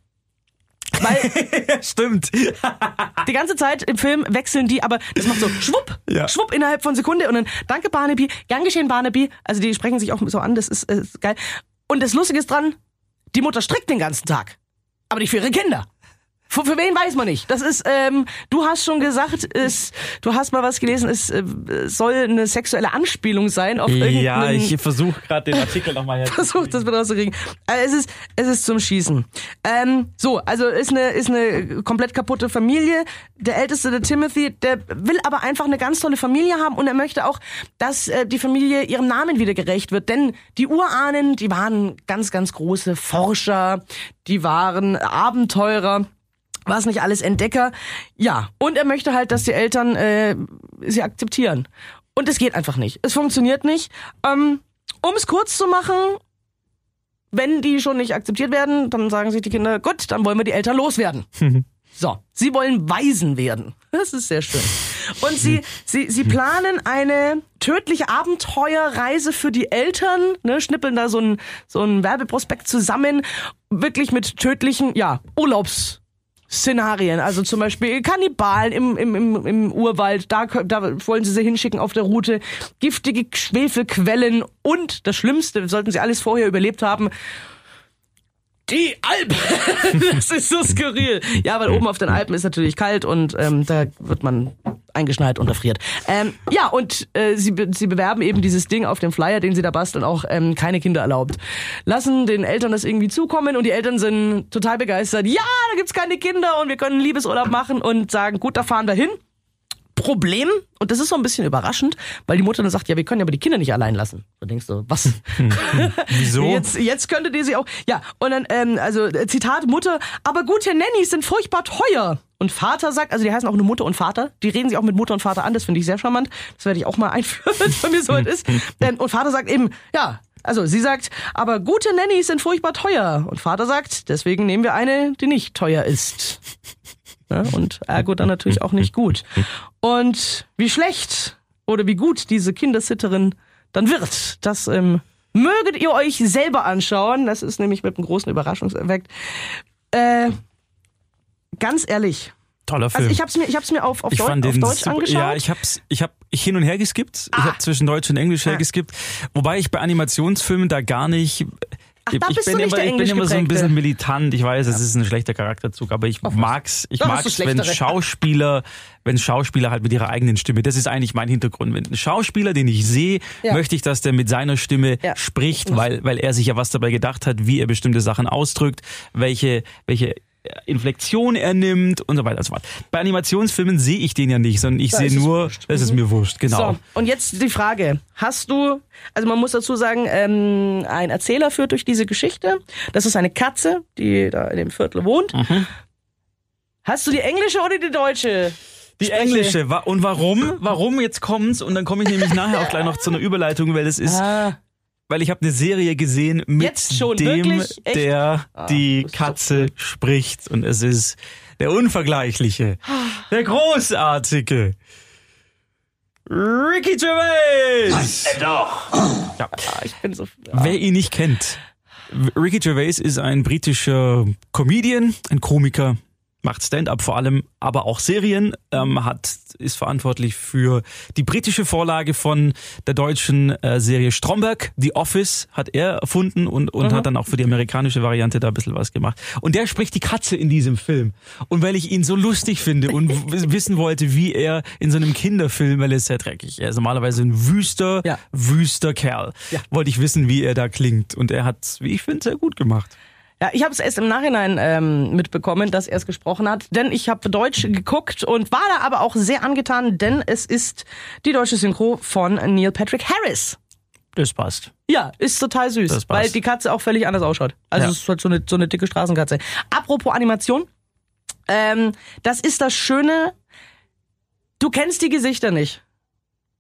Weil (laughs) Stimmt. (laughs) die ganze Zeit im Film wechseln die, aber das macht so schwupp, Ja. schwupp innerhalb von Sekunde und dann danke Barnaby, gern geschehen Barnaby. Also die sprechen sich auch so an, das ist, äh, ist geil. Und das Lustige ist dran, die Mutter strickt den ganzen Tag, aber nicht für ihre Kinder. Für, für wen weiß man nicht. Das ist, ähm, du hast schon gesagt, es, du hast mal was gelesen, es äh, soll eine sexuelle Anspielung sein auf Ja, ich versuche gerade den Artikel nochmal (laughs) her. versucht, das wieder rauszukriegen. Also es ist, es ist zum Schießen. Ähm, so, also ist eine, ist eine komplett kaputte Familie. Der älteste, der Timothy, der will aber einfach eine ganz tolle Familie haben und er möchte auch, dass äh, die Familie ihrem Namen wieder gerecht wird. Denn die Urahnen, die waren ganz, ganz große Forscher, die waren Abenteurer was nicht alles Entdecker. Ja, und er möchte halt, dass die Eltern äh, sie akzeptieren. Und es geht einfach nicht. Es funktioniert nicht. Ähm, um es kurz zu machen, wenn die schon nicht akzeptiert werden, dann sagen sich die Kinder, gut, dann wollen wir die Eltern loswerden. (laughs) so, sie wollen Waisen werden. Das ist sehr schön. Und sie, sie, sie planen eine tödliche Abenteuerreise für die Eltern, ne, schnippeln da so ein, so ein Werbeprospekt zusammen, wirklich mit tödlichen, ja, Urlaubs, Szenarien, also zum Beispiel Kannibalen im, im, im, im Urwald, da, da wollen sie sie hinschicken auf der Route, giftige Schwefelquellen. Und das Schlimmste, sollten sie alles vorher überlebt haben, die Alpen. (laughs) das ist so skurril. Ja, weil oben auf den Alpen ist natürlich kalt und ähm, da wird man eingeschneit und erfriert. Ähm, ja, und äh, sie, sie bewerben eben dieses Ding auf dem Flyer, den sie da basteln, auch ähm, keine Kinder erlaubt. Lassen den Eltern das irgendwie zukommen und die Eltern sind total begeistert. Ja, da gibt's keine Kinder und wir können einen Liebesurlaub machen und sagen, gut, da fahren wir hin. Problem, und das ist so ein bisschen überraschend, weil die Mutter dann sagt, ja, wir können ja aber die Kinder nicht allein lassen. Da denkst du, was? (laughs) Wieso? Jetzt, jetzt könntet ihr sie auch. Ja, und dann, ähm, also äh, Zitat Mutter, aber gute Nannies sind furchtbar teuer. Und Vater sagt, also die heißen auch nur Mutter und Vater, die reden sich auch mit Mutter und Vater an, das finde ich sehr charmant. Das werde ich auch mal (laughs) einführen, wenn es bei mir soweit ist. Ähm, und Vater sagt eben, ja, also sie sagt, aber gute Nannies sind furchtbar teuer. Und Vater sagt, deswegen nehmen wir eine, die nicht teuer ist. Ja, und ergo dann natürlich auch nicht gut. Und wie schlecht oder wie gut diese Kindersitterin dann wird, das ähm, möget ihr euch selber anschauen. Das ist nämlich mit einem großen Überraschungseffekt. Äh, ganz ehrlich. Toller Film. Also ich hab's mir, ich hab's mir auf, auf, ich Deu fand auf Deutsch super, angeschaut. Ja, ich hab's, ich hab hin und her geskippt. Ich habe zwischen Deutsch und Englisch Ah. hergeskippt. Wobei ich bei Animationsfilmen da gar nicht. Ach, da ich bist bin du nicht immer, der ich bin immer so ein bisschen militant. Ich weiß, es ist ein schlechter Charakterzug, aber ich mag's, ich mag's, wenn. Schauspieler, wenn Schauspieler halt mit ihrer eigenen Stimme, das ist eigentlich mein Hintergrund. Wenn ein Schauspieler, den ich sehe, Ja. möchte ich, dass der mit seiner Stimme Ja. spricht, weil, weil er sich ja was dabei gedacht hat, wie er bestimmte Sachen ausdrückt, welche, welche Inflexion er nimmt und so weiter und so fort. Bei Animationsfilmen sehe ich den ja nicht, sondern ich sehe es nur, wurscht. das ist mir wurscht, genau. So, und jetzt die Frage. Hast du, also man muss dazu sagen, ähm, ein Erzähler führt durch diese Geschichte. Das ist eine Katze, die da in dem Viertel wohnt. Mhm. Hast du die englische oder die deutsche? Die Spreche. englische. Und warum? Warum? Jetzt kommt's und dann komme ich nämlich nachher auch gleich noch zu einer Überleitung, weil es ist, Ah, weil ich habe eine Serie gesehen mit dem, wirklich? Der die das ist so Katze spricht. Und es ist der unvergleichliche, der großartige. Ricky Gervais. ah, ich bin so. Wer ihn nicht kennt, Ricky Gervais ist ein britischer Comedian, ein Komiker, macht Stand-up vor allem, aber auch Serien, ähm, hat ist verantwortlich für die britische Vorlage von der deutschen äh, Serie Stromberg, The Office, hat er erfunden und, und hat dann auch für die amerikanische Variante da ein bisschen was gemacht. Und der spricht die Katze in diesem Film. Und weil ich ihn so lustig finde und wissen wollte, wie er in so einem Kinderfilm, weil er ist sehr dreckig, er ist normalerweise ein wüster, Ja. wüster Kerl, Ja. wollte ich wissen, wie er da klingt. Und er hat, wie ich finde, sehr gut gemacht. Ja, ich habe es erst im Nachhinein ähm, mitbekommen, dass er es gesprochen hat, denn ich habe Deutsch geguckt und war da aber auch sehr angetan, denn es ist die deutsche Synchro von Neil Patrick Harris. Das passt. Ja, ist total süß, Das passt. weil die Katze auch völlig anders ausschaut. Also Ja. es ist halt so eine, so eine dicke Straßenkatze. Apropos Animation, ähm, das ist das Schöne, du kennst die Gesichter nicht.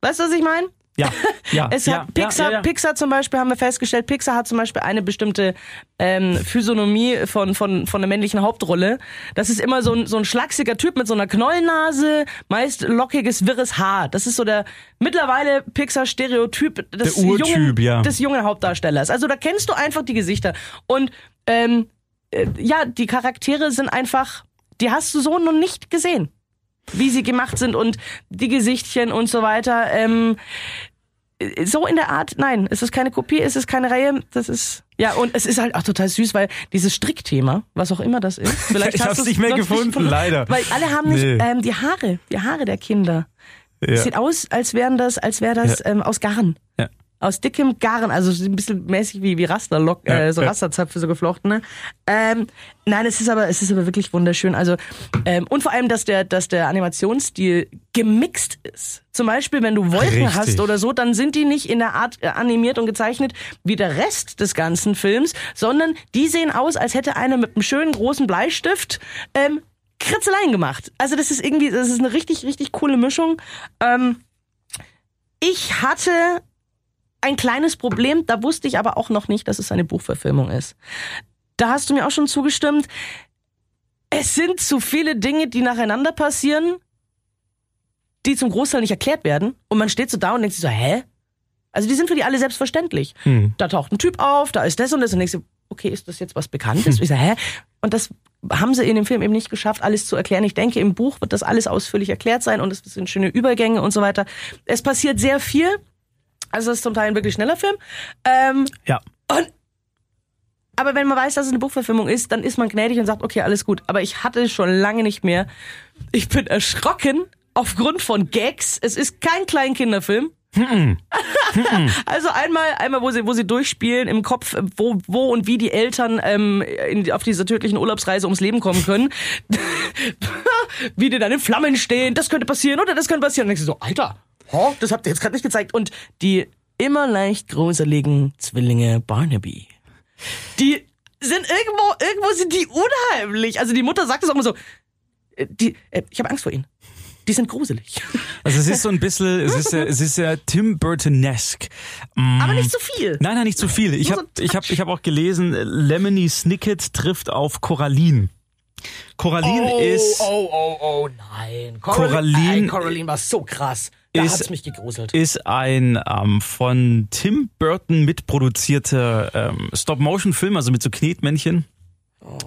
Weißt du, was ich meine? (laughs) Ja, ja. Es ja, hat Pixar, ja, ja. Pixar zum Beispiel haben wir festgestellt, Pixar hat zum Beispiel eine bestimmte ähm, Physiognomie von, von, von der männlichen Hauptrolle. Das ist immer so ein, so ein schlachsiger Typ mit so einer Knollennase, meist lockiges, wirres Haar. Das ist so der mittlerweile Pixar-Stereotyp des, Der Urtyp, jungen, ja. des jungen Hauptdarstellers. Also da kennst du einfach die Gesichter. Und ähm, äh, ja, die Charaktere sind einfach, die hast du so noch nicht gesehen wie sie gemacht sind und die Gesichtchen und so weiter. Ähm, so in der Art, nein, es ist keine Kopie, es ist keine Reihe, das ist, ja, und es ist halt auch total süß, weil dieses Strickthema, was auch immer das ist, (laughs) vielleicht Ich hast hab's nicht mehr gefunden, leider. Weil alle haben nicht, Nee. ähm, die Haare, die Haare der Kinder. Ja. Sieht aus, als wären das, als wäre das ähm, aus Garn. Ja. Aus dickem Garn, also so ein bisschen mäßig wie, wie Rasterlock, Ja, äh, so ja. Rasterzöpfe, so geflochtene. Ähm, nein, es ist aber, es ist aber wirklich wunderschön. Also, ähm, und vor allem, dass der, dass der Animationsstil gemixt ist. Zum Beispiel, wenn du Wolken Richtig. hast oder so, dann sind die nicht in der Art äh, animiert und gezeichnet wie der Rest des ganzen Films, sondern die sehen aus, als hätte einer mit einem schönen großen Bleistift ähm, Kritzeleien gemacht. Also das ist irgendwie, das ist eine richtig, richtig coole Mischung. Ähm, ich hatte ein kleines Problem, da wusste ich aber auch noch nicht, dass es eine Buchverfilmung ist. Da hast du mir auch schon zugestimmt. Es sind zu viele Dinge, die nacheinander passieren, die zum Großteil nicht erklärt werden. Und man steht so da und denkt sich so, hä? Also die sind für die alle selbstverständlich. Hm. Da taucht ein Typ auf, da ist das und das und denkst du, okay, ist das jetzt was Bekanntes? (laughs) Ich sage, hä? Und das haben sie in dem Film eben nicht geschafft, alles zu erklären. Ich denke, im Buch wird das alles ausführlich erklärt sein und es sind schöne Übergänge und so weiter. Es passiert sehr viel. Also es ist zum Teil ein wirklich schneller Film. Ähm, Ja. und aber wenn man weiß, dass es eine Buchverfilmung ist, dann ist man gnädig und sagt, okay, alles gut. Aber ich hatte es schon lange nicht mehr. Ich bin erschrocken aufgrund von Gags. Es ist kein Kleinkinderfilm. (laughs) also einmal, einmal, wo sie, wo sie durchspielen im Kopf, wo, wo und wie die Eltern ähm, in, auf dieser tödlichen Urlaubsreise ums Leben kommen können. (laughs) wie die dann in Flammen stehen, das könnte passieren oder das könnte passieren. Und denkst du so, Alter, oh, das habt ihr jetzt gerade nicht gezeigt. Und die immer leicht gruseligen Zwillinge Barnaby. Die sind irgendwo, irgendwo sind die unheimlich. Also die Mutter sagt es auch immer so, äh, die, äh, ich habe Angst vor ihnen. Die sind gruselig. Also es ist so ein bisschen, es ist ja, es ist ja Tim Burton-esque. Mm. Aber nicht so viel. Nein, nein, nicht zu viel. Ich habe so ich hab, ich hab auch gelesen, äh, Lemony Snicket trifft auf Coraline. Coraline ist, oh, oh, oh, nein. Coraline- Ey, Coraline war so krass. Da ist- mich gegruselt. ist ein ähm, von Tim Burton mitproduzierter ähm, Stop-Motion-Film, also mit so Knetmännchen.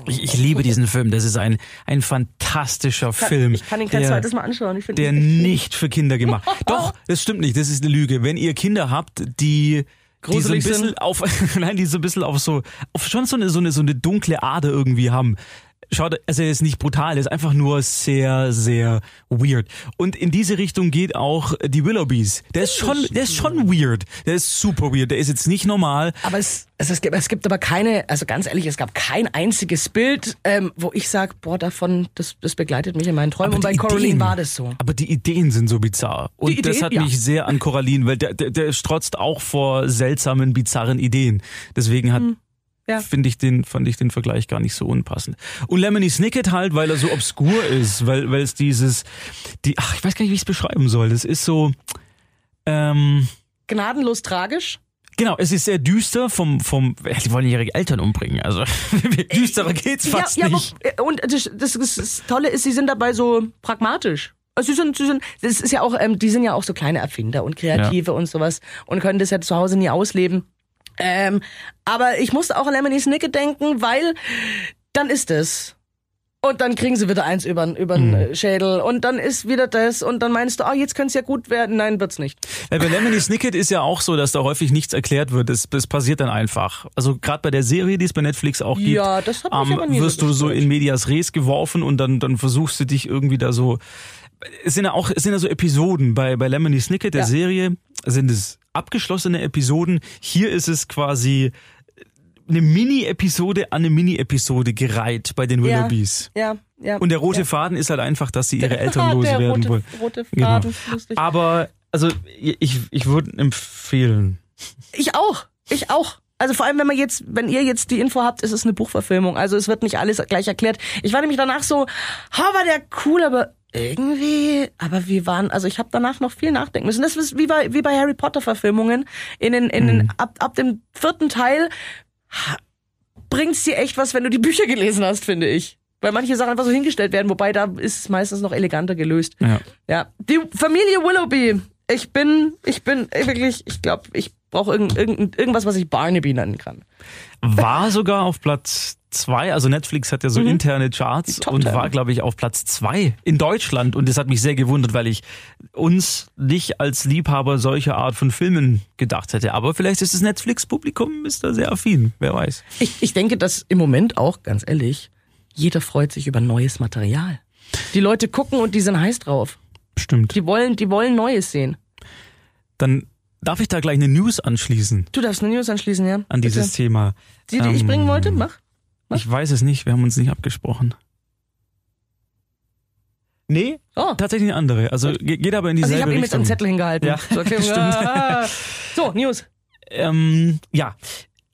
Ich, ich liebe (laughs) diesen Film. Das ist ein, ein fantastischer Film. Ich kann ihn kein der- zweites Mal anschauen. Ich finde der nicht für Kinder gemacht. (laughs) Doch, das stimmt nicht, das ist eine Lüge. Wenn ihr Kinder habt, die die so ein bisschen sind. auf (laughs) nein, die so ein bisschen auf so auf schon so eine so eine so eine dunkle Ader irgendwie haben. Schaut, also er ist nicht brutal, er ist einfach nur sehr sehr weird. Und in diese Richtung geht auch die Willoughbys. Der ist schon der ist schon weird. Der ist super weird. Der ist jetzt nicht normal. Aber es, es, es, gibt, es gibt aber keine, also ganz ehrlich, es gab kein einziges Bild, ähm, wo ich sag, boah, davon, das, das begleitet mich in meinen Träumen. Aber Und bei Coraline Ideen- war das so. Aber die Ideen sind so bizarr. Und Die das Ideen, hat ja. mich sehr an Coraline, weil der, der, der strotzt auch vor seltsamen, bizarren Ideen. Deswegen hat Hm. Ja. finde ich den fand ich den Vergleich gar nicht so unpassend. Und Lemony Snicket halt, weil er so obskur ist, weil weil es dieses die ach, ich weiß gar nicht, wie ich es beschreiben soll. Das ist so ähm Gnadenlos tragisch. Genau, es ist sehr düster vom, vom, die wollen ihre Eltern umbringen, also (laughs) düsterer geht's fast ja, ja, nicht. aber- äh, und das, das, das, Tolle ist, sie sind dabei so pragmatisch. Also sie sind, sie sind, das ist ja auch, ähm, die sind ja auch so kleine Erfinder und Kreative und sowas und können das ja zu Hause nie ausleben. Ähm, aber ich musste auch an Lemony Snicket denken, weil dann ist es. Und dann kriegen sie wieder eins über den Mhm. Schädel und dann ist wieder das und dann meinst du, ah, jetzt könnte es ja gut werden. Nein, wird's nicht. Ja, bei Lemony Snicket ist ja auch so, dass da häufig nichts erklärt wird. Das, das passiert dann einfach. Also gerade bei der Serie, die es bei Netflix auch gibt, Ja, das hat mich ähm, aber nie so wirst du so in medias res geworfen und dann, dann versuchst du dich irgendwie da so. Es sind ja auch, es sind ja so Episoden bei, bei Lemony Snicket, der Ja. Serie, sind es abgeschlossene Episoden. Hier ist es quasi eine Mini-Episode an eine Mini-Episode gereiht bei den Ja. Willoughbys. Ja, ja. Und der rote ja. Faden ist halt einfach, dass sie (laughs) ihre Eltern loswerden wollen. rote Genau. Faden, lustig. Aber, also, ich, ich würde empfehlen. Ich auch. Ich auch. Also vor allem, wenn man jetzt, wenn ihr jetzt die Info habt, ist es eine Buchverfilmung. Also es wird nicht alles gleich erklärt. Ich war nämlich danach so, ha, war der cool, aber irgendwie, aber wir waren, also ich habe danach noch viel nachdenken müssen. Das ist wie bei wie bei Harry Potter Verfilmungen. In den, in den ab, ab dem vierten Teil bringt's dir echt was, wenn du die Bücher gelesen hast, finde ich. Weil manche Sachen einfach so hingestellt werden, wobei da ist es meistens noch eleganter gelöst. Ja. Ja, die Familie Willoughby. Ich bin, ich bin wirklich, ich glaube, ich brauche irgend, irgend, irgendwas, was ich Barnaby nennen kann. War sogar auf Platz zwei, also Netflix hat ja so interne Charts Mhm. Und war, glaube ich, auf Platz zwei in Deutschland. Und das hat mich sehr gewundert, weil ich uns nicht als Liebhaber solcher Art von Filmen gedacht hätte. Aber vielleicht ist das Netflix-Publikum ist da sehr affin, wer weiß. Ich, ich denke, dass im Moment auch, ganz ehrlich, jeder freut sich über neues Material. Die Leute gucken und die sind heiß drauf. Bestimmt. Die wollen, die wollen Neues sehen. Dann darf ich da gleich eine News anschließen Du darfst eine News anschließen, ja? an dieses Bitte. Thema. Die, die ich Ähm, bringen wollte, mach. Was? Ich weiß es nicht, wir haben uns nicht abgesprochen. Nee, Oh. tatsächlich eine andere. Also ge- geht aber in Also dieselbe ich habe ihm jetzt einen Zettel hingehalten. Ja, Zur Erklärung. (laughs) stimmt. Ah. So, News. Ähm, ja,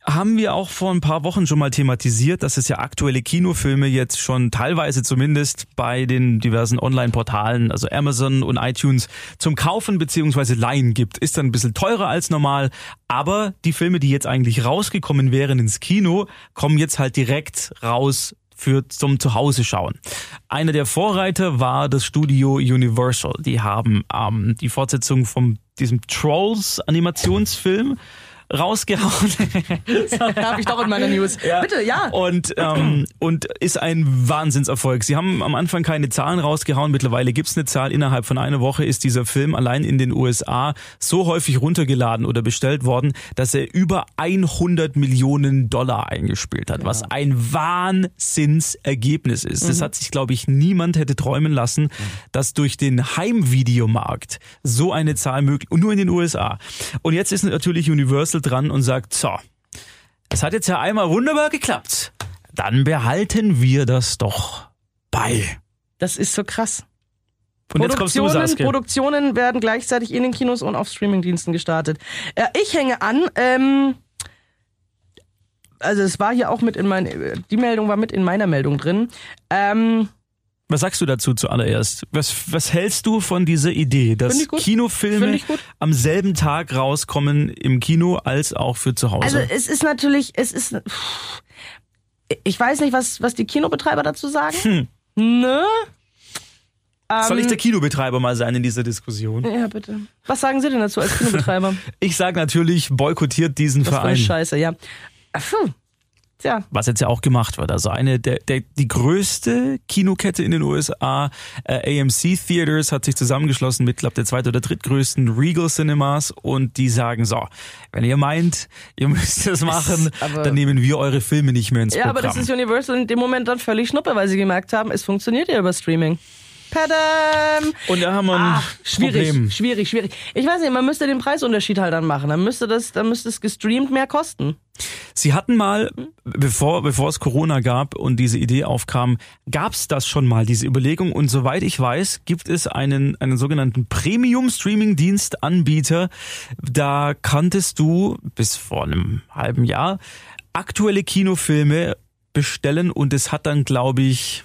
haben wir auch vor ein paar Wochen schon mal thematisiert, dass es ja aktuelle Kinofilme jetzt schon teilweise zumindest bei den diversen Online-Portalen, also Amazon und iTunes, zum Kaufen beziehungsweise Leihen gibt. Ist dann ein bisschen teurer als normal, aber die Filme, die jetzt eigentlich rausgekommen wären ins Kino, kommen jetzt halt direkt raus für zum Zuhause schauen. Einer der Vorreiter war das Studio Universal. Die haben ähm, die Fortsetzung von diesem Trolls Animationsfilm rausgehauen. (laughs) Habe ich doch in meiner News. Bitte, ja. Und, ähm, und ist ein Wahnsinnserfolg. Sie haben am Anfang keine Zahlen rausgehauen. Mittlerweile gibt's eine Zahl. Innerhalb von einer Woche ist dieser Film allein in den USA so häufig runtergeladen oder bestellt worden, dass er über 100 Millionen Dollar eingespielt hat, was ein Wahnsinnsergebnis ist. Das hat sich, glaube ich, niemand hätte träumen lassen, dass durch den Heimvideomarkt so eine Zahl möglich und nur in den USA. Und jetzt ist natürlich Universal dran und sagt, so, es hat jetzt ja einmal wunderbar geklappt. Dann behalten wir das doch bei. Das ist so krass. Und jetzt kommst du, Produktionen. Produktionen werden gleichzeitig in den Kinos und auf Streamingdiensten gestartet. Äh, ich hänge an. Ähm, also es war hier auch mit in mein, die Meldung war mit in meiner Meldung drin. Ähm, Was sagst du dazu zuallererst? Was, was hältst du von dieser Idee, dass. Kinofilme am selben Tag rauskommen im Kino als auch für zu Hause? also es ist natürlich, es ist, ich weiß nicht, was was die Kinobetreiber dazu sagen. Hm. Ne? Soll ich ähm, der Kinobetreiber mal sein in dieser Diskussion? Ja, bitte. Was sagen Sie denn dazu als Kinobetreiber? (laughs) Ich sage natürlich, boykottiert diesen eine Verein. Scheiße, ja. Ach, puh. Tja, was jetzt ja auch gemacht wird. Also eine der, der die größte Kinokette in den USA, äh, AMC Theaters, hat sich zusammengeschlossen mit, glaube der zweit- oder drittgrößten Regal Cinemas und die sagen so, wenn ihr meint, ihr müsst das machen, aber- dann nehmen wir eure Filme nicht mehr ins Ja, aber Programm. das ist Universal in dem Moment dann völlig schnuppe, weil sie gemerkt haben, es funktioniert ja über Streaming. Padam! und da haben wir ein Ah, schwierig, Problem. schwierig, schwierig. Ich weiß nicht, man müsste den Preisunterschied halt dann machen. Dann müsste das, dann müsste es gestreamt mehr kosten. Sie hatten mal, bevor, bevor es Corona gab und diese Idee aufkam, gab es das schon mal, diese Überlegung. Und soweit ich weiß, gibt es einen, einen sogenannten Premium-Streaming-Dienst-Anbieter. Da kanntest du bis vor einem halben Jahr aktuelle Kinofilme bestellen und es hat dann, glaube ich,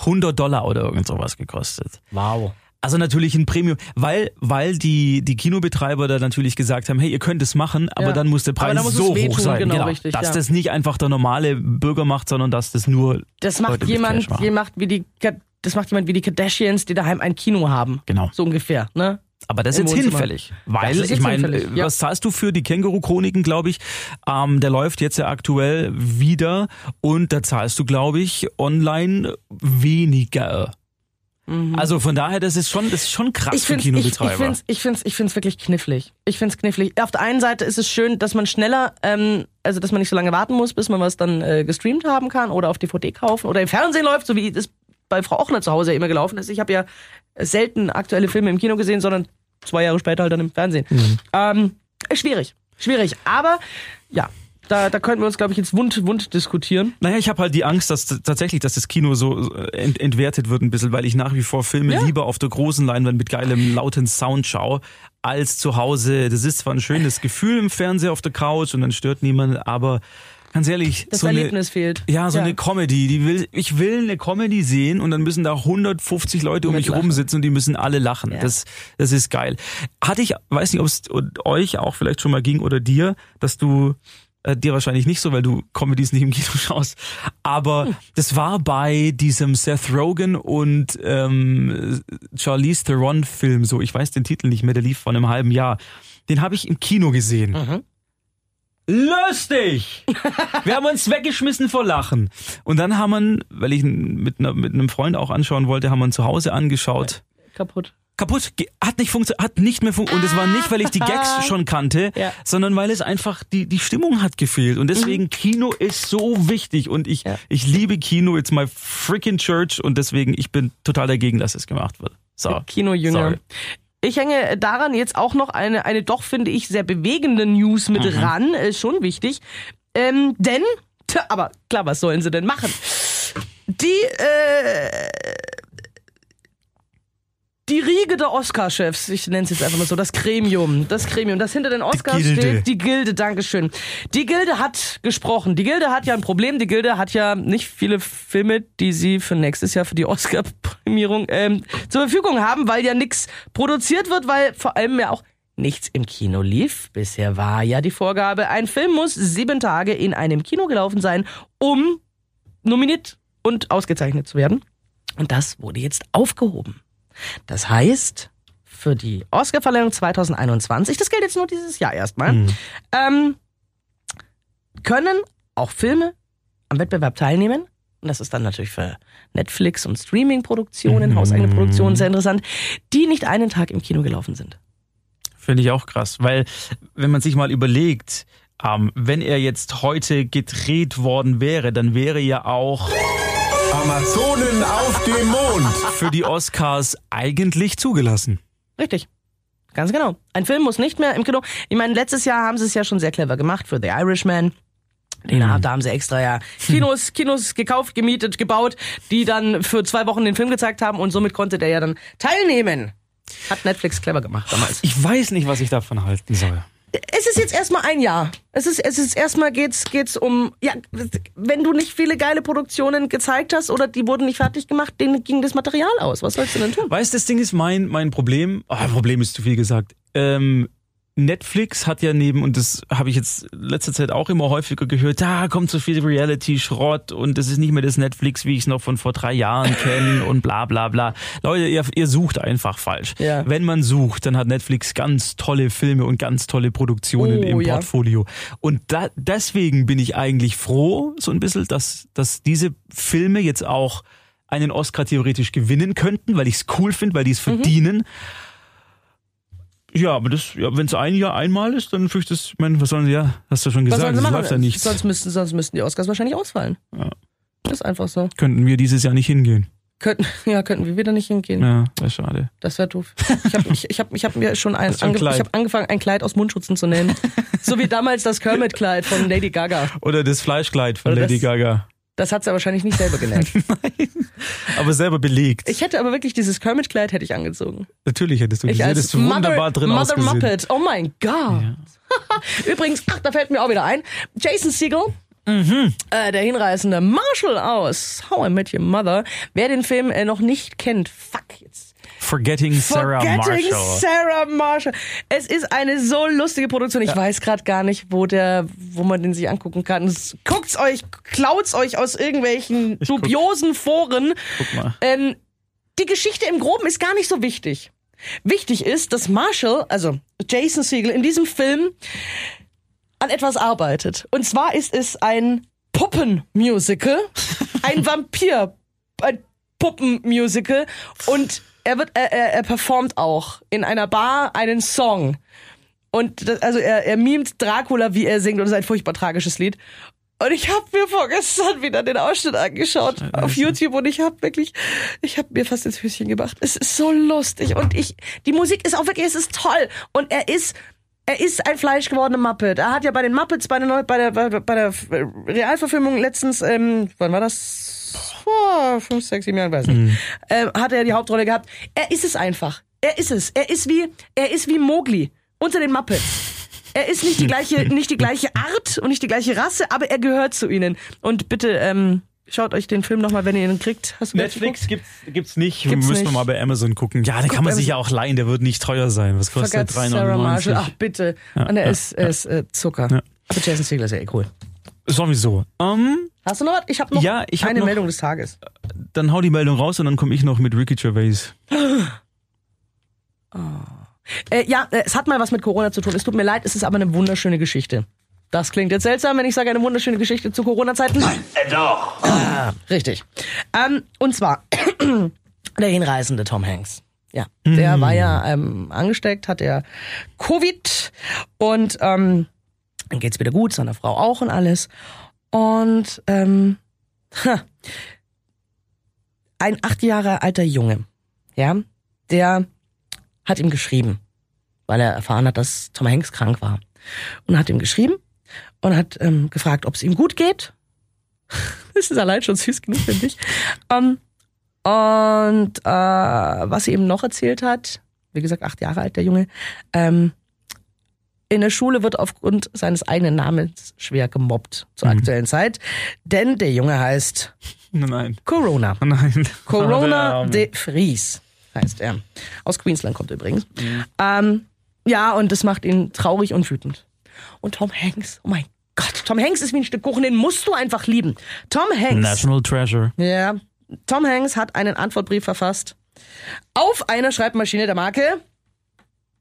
100 Dollar oder irgend sowas gekostet. Wow. Also natürlich ein Premium, weil weil die die Kinobetreiber da natürlich gesagt haben, hey, ihr könnt es machen, aber Ja. dann muss der Preis muss so hoch wehtun, sein, genau, richtig, dass ja. das nicht einfach der normale Bürger macht, sondern dass das nur Das macht Leute jemand, jemand wie die, das macht jemand wie die Kardashians, die daheim ein Kino haben. Genau. So ungefähr, ne? Aber das ist jetzt hinfällig, weil ist ich jetzt meine, hinfällig, ja. was zahlst du für die Känguru-Chroniken, glaube ich? Ähm, der läuft jetzt ja aktuell wieder und da zahlst du, glaube ich, online weniger. Also von daher, das ist schon, das ist schon krass Mhm. ich für finde ich, ich Kinobetreiber. find's, ich find's, ich find's wirklich knifflig. Ich find's knifflig. Auf der einen Seite ist es schön, dass man schneller, ähm, also dass man nicht so lange warten muss, bis man was dann äh, gestreamt haben kann oder auf DVD kaufen oder im Fernsehen läuft, so wie das bei Frau Ochner zu Hause immer gelaufen ist. Ich habe ja selten aktuelle Filme im Kino gesehen, sondern zwei Jahre später halt dann im Fernsehen. Mhm. Ähm, schwierig, schwierig. Aber ja, da, da könnten wir uns, glaube ich, jetzt wund, wund diskutieren. Naja, ich habe halt die Angst, dass tatsächlich, dass das Kino so ent entwertet wird ein bisschen, weil ich nach wie vor Filme Ja. lieber auf der großen Leinwand mit geilem, lauten Sound schaue, als zu Hause. Das ist zwar ein schönes Gefühl im Fernseher auf der Couch und dann stört niemand, aber ganz ehrlich, Das so eine, Erlebnis fehlt. ja, so eine Comedy, die will, ich will eine Comedy sehen und dann müssen da 150 Leute um mich Mitlachen. rumsitzen und die müssen alle lachen. Ja. Das, das ist geil. Hatte ich, weiß nicht, ob es euch auch vielleicht schon mal ging oder dir, dass du äh, dir wahrscheinlich nicht so, weil du Comedies nicht im Kino schaust. Aber das war bei diesem Seth Rogen und ähm, Charlize Theron Film so. Ich weiß den Titel nicht mehr, der lief vor einem halben Jahr. Den habe ich im Kino gesehen. Lustig! (laughs) Wir haben uns weggeschmissen vor Lachen. Und dann haben wir, weil ich ihn mit, einer, mit einem Freund auch anschauen wollte, haben wir ihn zu Hause angeschaut. Kaputt. Kaputt, hat nicht funktioniert, hat nicht mehr funktioniert. Und es war nicht, weil ich die Gags schon kannte, Ja. sondern weil es einfach die, die Stimmung hat gefehlt. Und deswegen Kino ist so wichtig. Und ich, Ja. ich liebe Kino, it's my freaking church. Und deswegen, ich bin total dagegen, dass es gemacht wird. So. Kinojünger. Sorry. Ich hänge daran jetzt auch noch eine, eine doch, finde ich, sehr bewegende News mit Mhm. ran. Ist schon wichtig. Ähm, denn, tja, aber klar, was sollen sie denn machen? Die, äh, die Riege der Oscar-Chefs, ich nenne es jetzt einfach mal so, das Gremium, das Gremium, das hinter den Oscars Gilde. steht, die Gilde, Dankeschön. Die Gilde hat gesprochen. Die Gilde hat ja ein Problem. Die Gilde hat ja nicht viele Filme, die sie für nächstes Jahr für die Oscar-Prämierung ähm, zur Verfügung haben, weil ja nichts produziert wird, weil vor allem ja auch nichts im Kino lief. Bisher war ja die Vorgabe, ein Film muss sieben Tage in einem Kino gelaufen sein, um nominiert und ausgezeichnet zu werden. Und das wurde jetzt aufgehoben. Das heißt, für die Oscarverleihung 2021, das gilt jetzt nur dieses Jahr erstmal, ähm, können auch Filme am Wettbewerb teilnehmen. Und das ist dann natürlich für Netflix und Streaming-Produktionen, hauseigene Produktionen sehr interessant, die nicht einen Tag im Kino gelaufen sind. Finde ich auch krass, weil wenn man sich mal überlegt, ähm, wenn er jetzt heute gedreht worden wäre, dann wäre ja auch Amazonen auf dem Mond. für die Oscars eigentlich zugelassen. Richtig. Ganz genau. Ein Film muss nicht mehr im Kino. Ich meine, letztes Jahr haben sie es ja schon sehr clever gemacht für The Irishman. Den, Da haben sie extra ja Kinos, Kinos gekauft, gemietet, gebaut, die dann für zwei Wochen den Film gezeigt haben und somit konnte der ja dann teilnehmen. Hat Netflix clever gemacht damals. Ich weiß nicht, was ich davon halten soll. Es ist jetzt erstmal ein Jahr. Es ist, es ist erstmal geht's, geht's um, ja, wenn du nicht viele geile Produktionen gezeigt hast oder die wurden nicht fertig gemacht, denen ging das Material aus. Was sollst du denn tun? Weißt das Ding ist mein, mein Problem. Ah, Problem ist zu viel gesagt. Ähm, Netflix hat ja neben, und das habe ich jetzt letzter Zeit auch immer häufiger gehört, da kommt so viel Reality-Schrott und das ist nicht mehr das Netflix, wie ich es noch von vor drei Jahren (laughs) kenne und bla bla bla. Leute, ihr, ihr sucht einfach falsch. Ja. Wenn man sucht, dann hat Netflix ganz tolle Filme und ganz tolle Produktionen Oh, im ja. Portfolio. Und da, deswegen bin ich eigentlich froh, so ein bisschen, dass, dass diese Filme jetzt auch einen Oscar theoretisch gewinnen könnten, weil ich es cool finde, weil die es Mhm. Ja, aber das, ja, wenn es ein Jahr einmal ist, dann fürchte ich, ich meine, was sollen sie ja, hast du schon gesagt, machen? läuft ja nichts. Sonst müssten, sonst müssten die Oscars wahrscheinlich ausfallen. Ja. Ist einfach so. Könnten wir dieses Jahr nicht hingehen. Könnten, (laughs) ja, könnten wir wieder nicht hingehen. Ja, wäre schade. Das wäre doof. Ich habe ich, ich hab, ich hab mir schon ein, (laughs) du ange, ich hab angefangen, ein Kleid aus Mundschutzen zu nähen. (laughs) so wie damals das Kermit-Kleid von Lady Gaga. Oder das Fleischkleid von Oder Lady das- Gaga. Das hat sie wahrscheinlich nicht selber genäht. (laughs) Aber selber belegt. Ich hätte aber wirklich dieses Kermit-Kleid hätte ich angezogen. Natürlich hättest du, Ich das hättest du wunderbar drin Mother ausgesehen. Muppet. Oh mein Gott. (laughs) Übrigens, ach, da fällt mir auch wieder ein. Jason Segel. Mhm. Äh, der hinreißende Marshall aus How I Met Your Mother. Wer den Film äh, noch nicht kennt, fuck jetzt. Forgetting Sarah Forgetting Marshall. Sarah Marshall. Es ist eine so lustige Produktion. Ich weiß gerade gar nicht, wo der, wo man den sich angucken kann. Es- Guckt's euch, klaut's euch aus irgendwelchen Ich guck. dubiosen Foren. Guck mal. Ähm, die Geschichte im Groben ist gar nicht so wichtig. Wichtig ist, dass Marshall, also Jason Siegel, in diesem Film an etwas arbeitet. Und zwar ist es ein Puppenmusical, ein (laughs) Vampir, ein Puppenmusical und er wird, er, er, er performt auch in einer Bar einen Song. Und das, also er, er mimt Dracula, wie er singt und es ist ein furchtbar tragisches Lied. Und ich habe mir vorgestern wieder den Ausschnitt angeschaut auf YouTube und ich habe wirklich, ich habe mir fast ins Höschen gemacht. Es ist so lustig und ich, die Musik ist auch wirklich, es ist toll und er ist, er ist ein fleischgewordener Muppet. Er hat ja bei den Muppets bei der, bei der, bei der, der Realverfilmung letztens, ähm, wann war das? Vor fünf, sechs, sieben Jahren, weiß nicht. Ähm, hat er die Hauptrolle gehabt. Er ist es einfach. Er ist es. Er ist wie, er ist wie Mowgli unter den Muppets. Er ist nicht die gleiche, (laughs) nicht die gleiche Art und nicht die gleiche Rasse, aber er gehört zu ihnen. Und bitte, ähm, schaut euch den Film nochmal, wenn ihr ihn kriegt. Hast du Netflix gibt's, gibt's nicht. Gibt's Müssen wir nicht. mal bei Amazon gucken. Ja, den kann man sich ja auch leihen. Der wird nicht teuer sein. Was kostet Marshall. 3,99? Ach, bitte. und er ja, ist, er ist äh, Zucker. Ja. Aber Jason Segel ist ja eh cool. Sowieso. Ähm, Hast du noch was? Ich habe noch Ja, ich hab eine noch- Meldung des Tages. dann hau die Meldung raus und dann komme ich noch mit Ricky Gervais. Äh, ja, äh, es hat mal was mit Corona zu tun. Es tut mir leid, es ist aber eine wunderschöne Geschichte. Das klingt jetzt seltsam, wenn ich sage eine wunderschöne Geschichte zu Corona-Zeiten. Nein, äh, doch. Ah, richtig. Ähm, und zwar (clears throat) der hinreisende Tom Hanks. Ja, der war ja ähm, angesteckt, hat er Covid und ähm, dann geht's wieder gut, seiner Frau auch und alles. Und ähm, ha, ein acht Jahre alter Junge, ja, der hat ihm geschrieben, weil er erfahren hat, dass Tom Hanks krank war. Und hat ihm geschrieben und hat ähm, gefragt, ob es ihm gut geht. (laughs) Das ist allein schon süß genug, finde ich. Ähm, und äh, was sie eben noch erzählt hat, wie gesagt, acht Jahre alt der Junge, ähm, in der Schule wird aufgrund seines eigenen Namens schwer gemobbt zur aktuellen Zeit, denn der Junge heißt Nein. Corona. (laughs) Nein. Corona de Vries heißt er. Aus Queensland kommt er übrigens. Ähm, ja, und das macht ihn traurig und wütend. Und Tom Hanks, oh mein Gott, Tom Hanks ist wie ein Stück Kuchen, den musst du einfach lieben. Tom Hanks. National Treasure. Ja, Tom Hanks hat einen Antwortbrief verfasst auf einer Schreibmaschine der Marke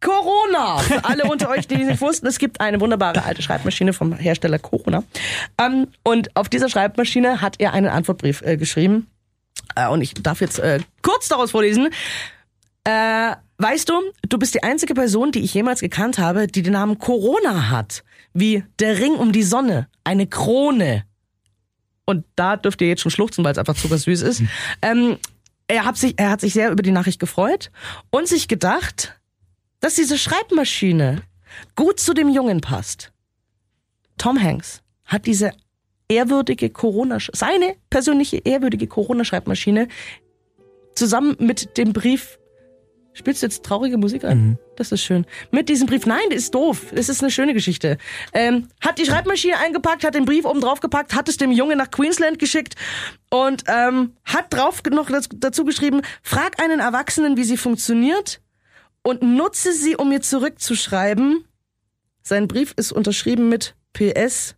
Corona. Für alle unter euch, die es nicht wussten, es gibt eine wunderbare alte Schreibmaschine vom Hersteller Corona. Ähm, und auf dieser Schreibmaschine hat er einen Antwortbrief äh, geschrieben. Äh, und ich darf jetzt äh, kurz daraus vorlesen. Äh, weißt du, du bist die einzige Person, die ich jemals gekannt habe, die den Namen Corona hat. Wie der Ring um die Sonne, eine Krone. Und da dürft ihr jetzt schon schluchzen, weil es einfach zuckersüß ist. (laughs) Ähm, er, hat sich, er hat sich sehr über die Nachricht gefreut und sich gedacht, dass diese Schreibmaschine gut zu dem Jungen passt. Tom Hanks hat diese ehrwürdige Corona, seine persönliche ehrwürdige Corona-Schreibmaschine zusammen mit dem Brief. Spielst du jetzt traurige Musik ein? Das ist schön. Mit diesem Brief, nein, das ist doof. Das ist eine schöne Geschichte. Ähm, hat die Schreibmaschine eingepackt, hat den Brief oben drauf gepackt, hat es dem Jungen nach Queensland geschickt und ähm, hat drauf noch dazu geschrieben, frag einen Erwachsenen, wie sie funktioniert und nutze sie, um mir zurückzuschreiben. Sein Brief ist unterschrieben mit PS.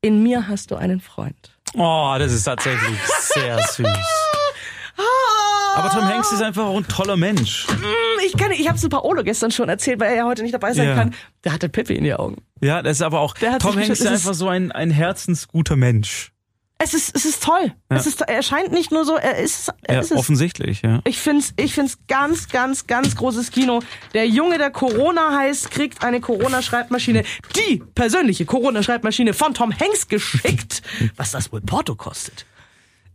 In mir hast du einen Freund. Oh, das ist tatsächlich sehr süß. (laughs) Aber Tom Hanks ist einfach auch ein toller Mensch. Ich kann, ich habe es Paolo gestern schon erzählt, weil er ja heute nicht dabei sein Ja. kann. Der hatte Pippi in die Augen. Ja, das ist aber auch, Tom Hanks ist einfach so ein, ein herzensguter Mensch. Es ist, es ist toll. Es ist, er scheint nicht nur so, er ist, er Ja, ist es. offensichtlich, ja. Ich find's, ich find's ganz, ganz, ganz großes Kino. Der Junge, der Corona heißt, kriegt eine Corona-Schreibmaschine, die persönliche Corona-Schreibmaschine von Tom Hanks geschickt. (laughs) Was das wohl Porto kostet.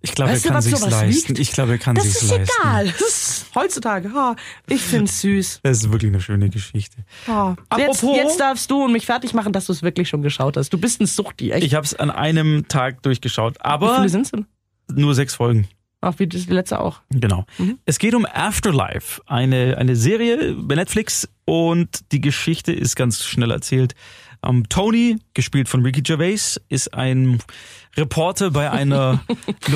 Ich glaube, Weißt er kann sich's leisten. liegt? Ich glaube, er kann sich's ist leisten. egal. Das ist heutzutage. Ha, ich find's süß. Das ist wirklich eine schöne Geschichte. Ha. Jetzt, jetzt darfst du mich fertig machen, dass du es wirklich schon geschaut hast. Du bist ein Suchti, echt. Ich habe es an einem Tag durchgeschaut, Wie aber viele sind's denn? nur sechs Folgen. Ach, wie das die letzte auch. Genau. Mhm. Es geht um Afterlife, eine, eine Serie bei Netflix und die Geschichte ist ganz schnell erzählt. Ähm, Tony, gespielt von Ricky Gervais, ist ein Reporter bei einer (laughs)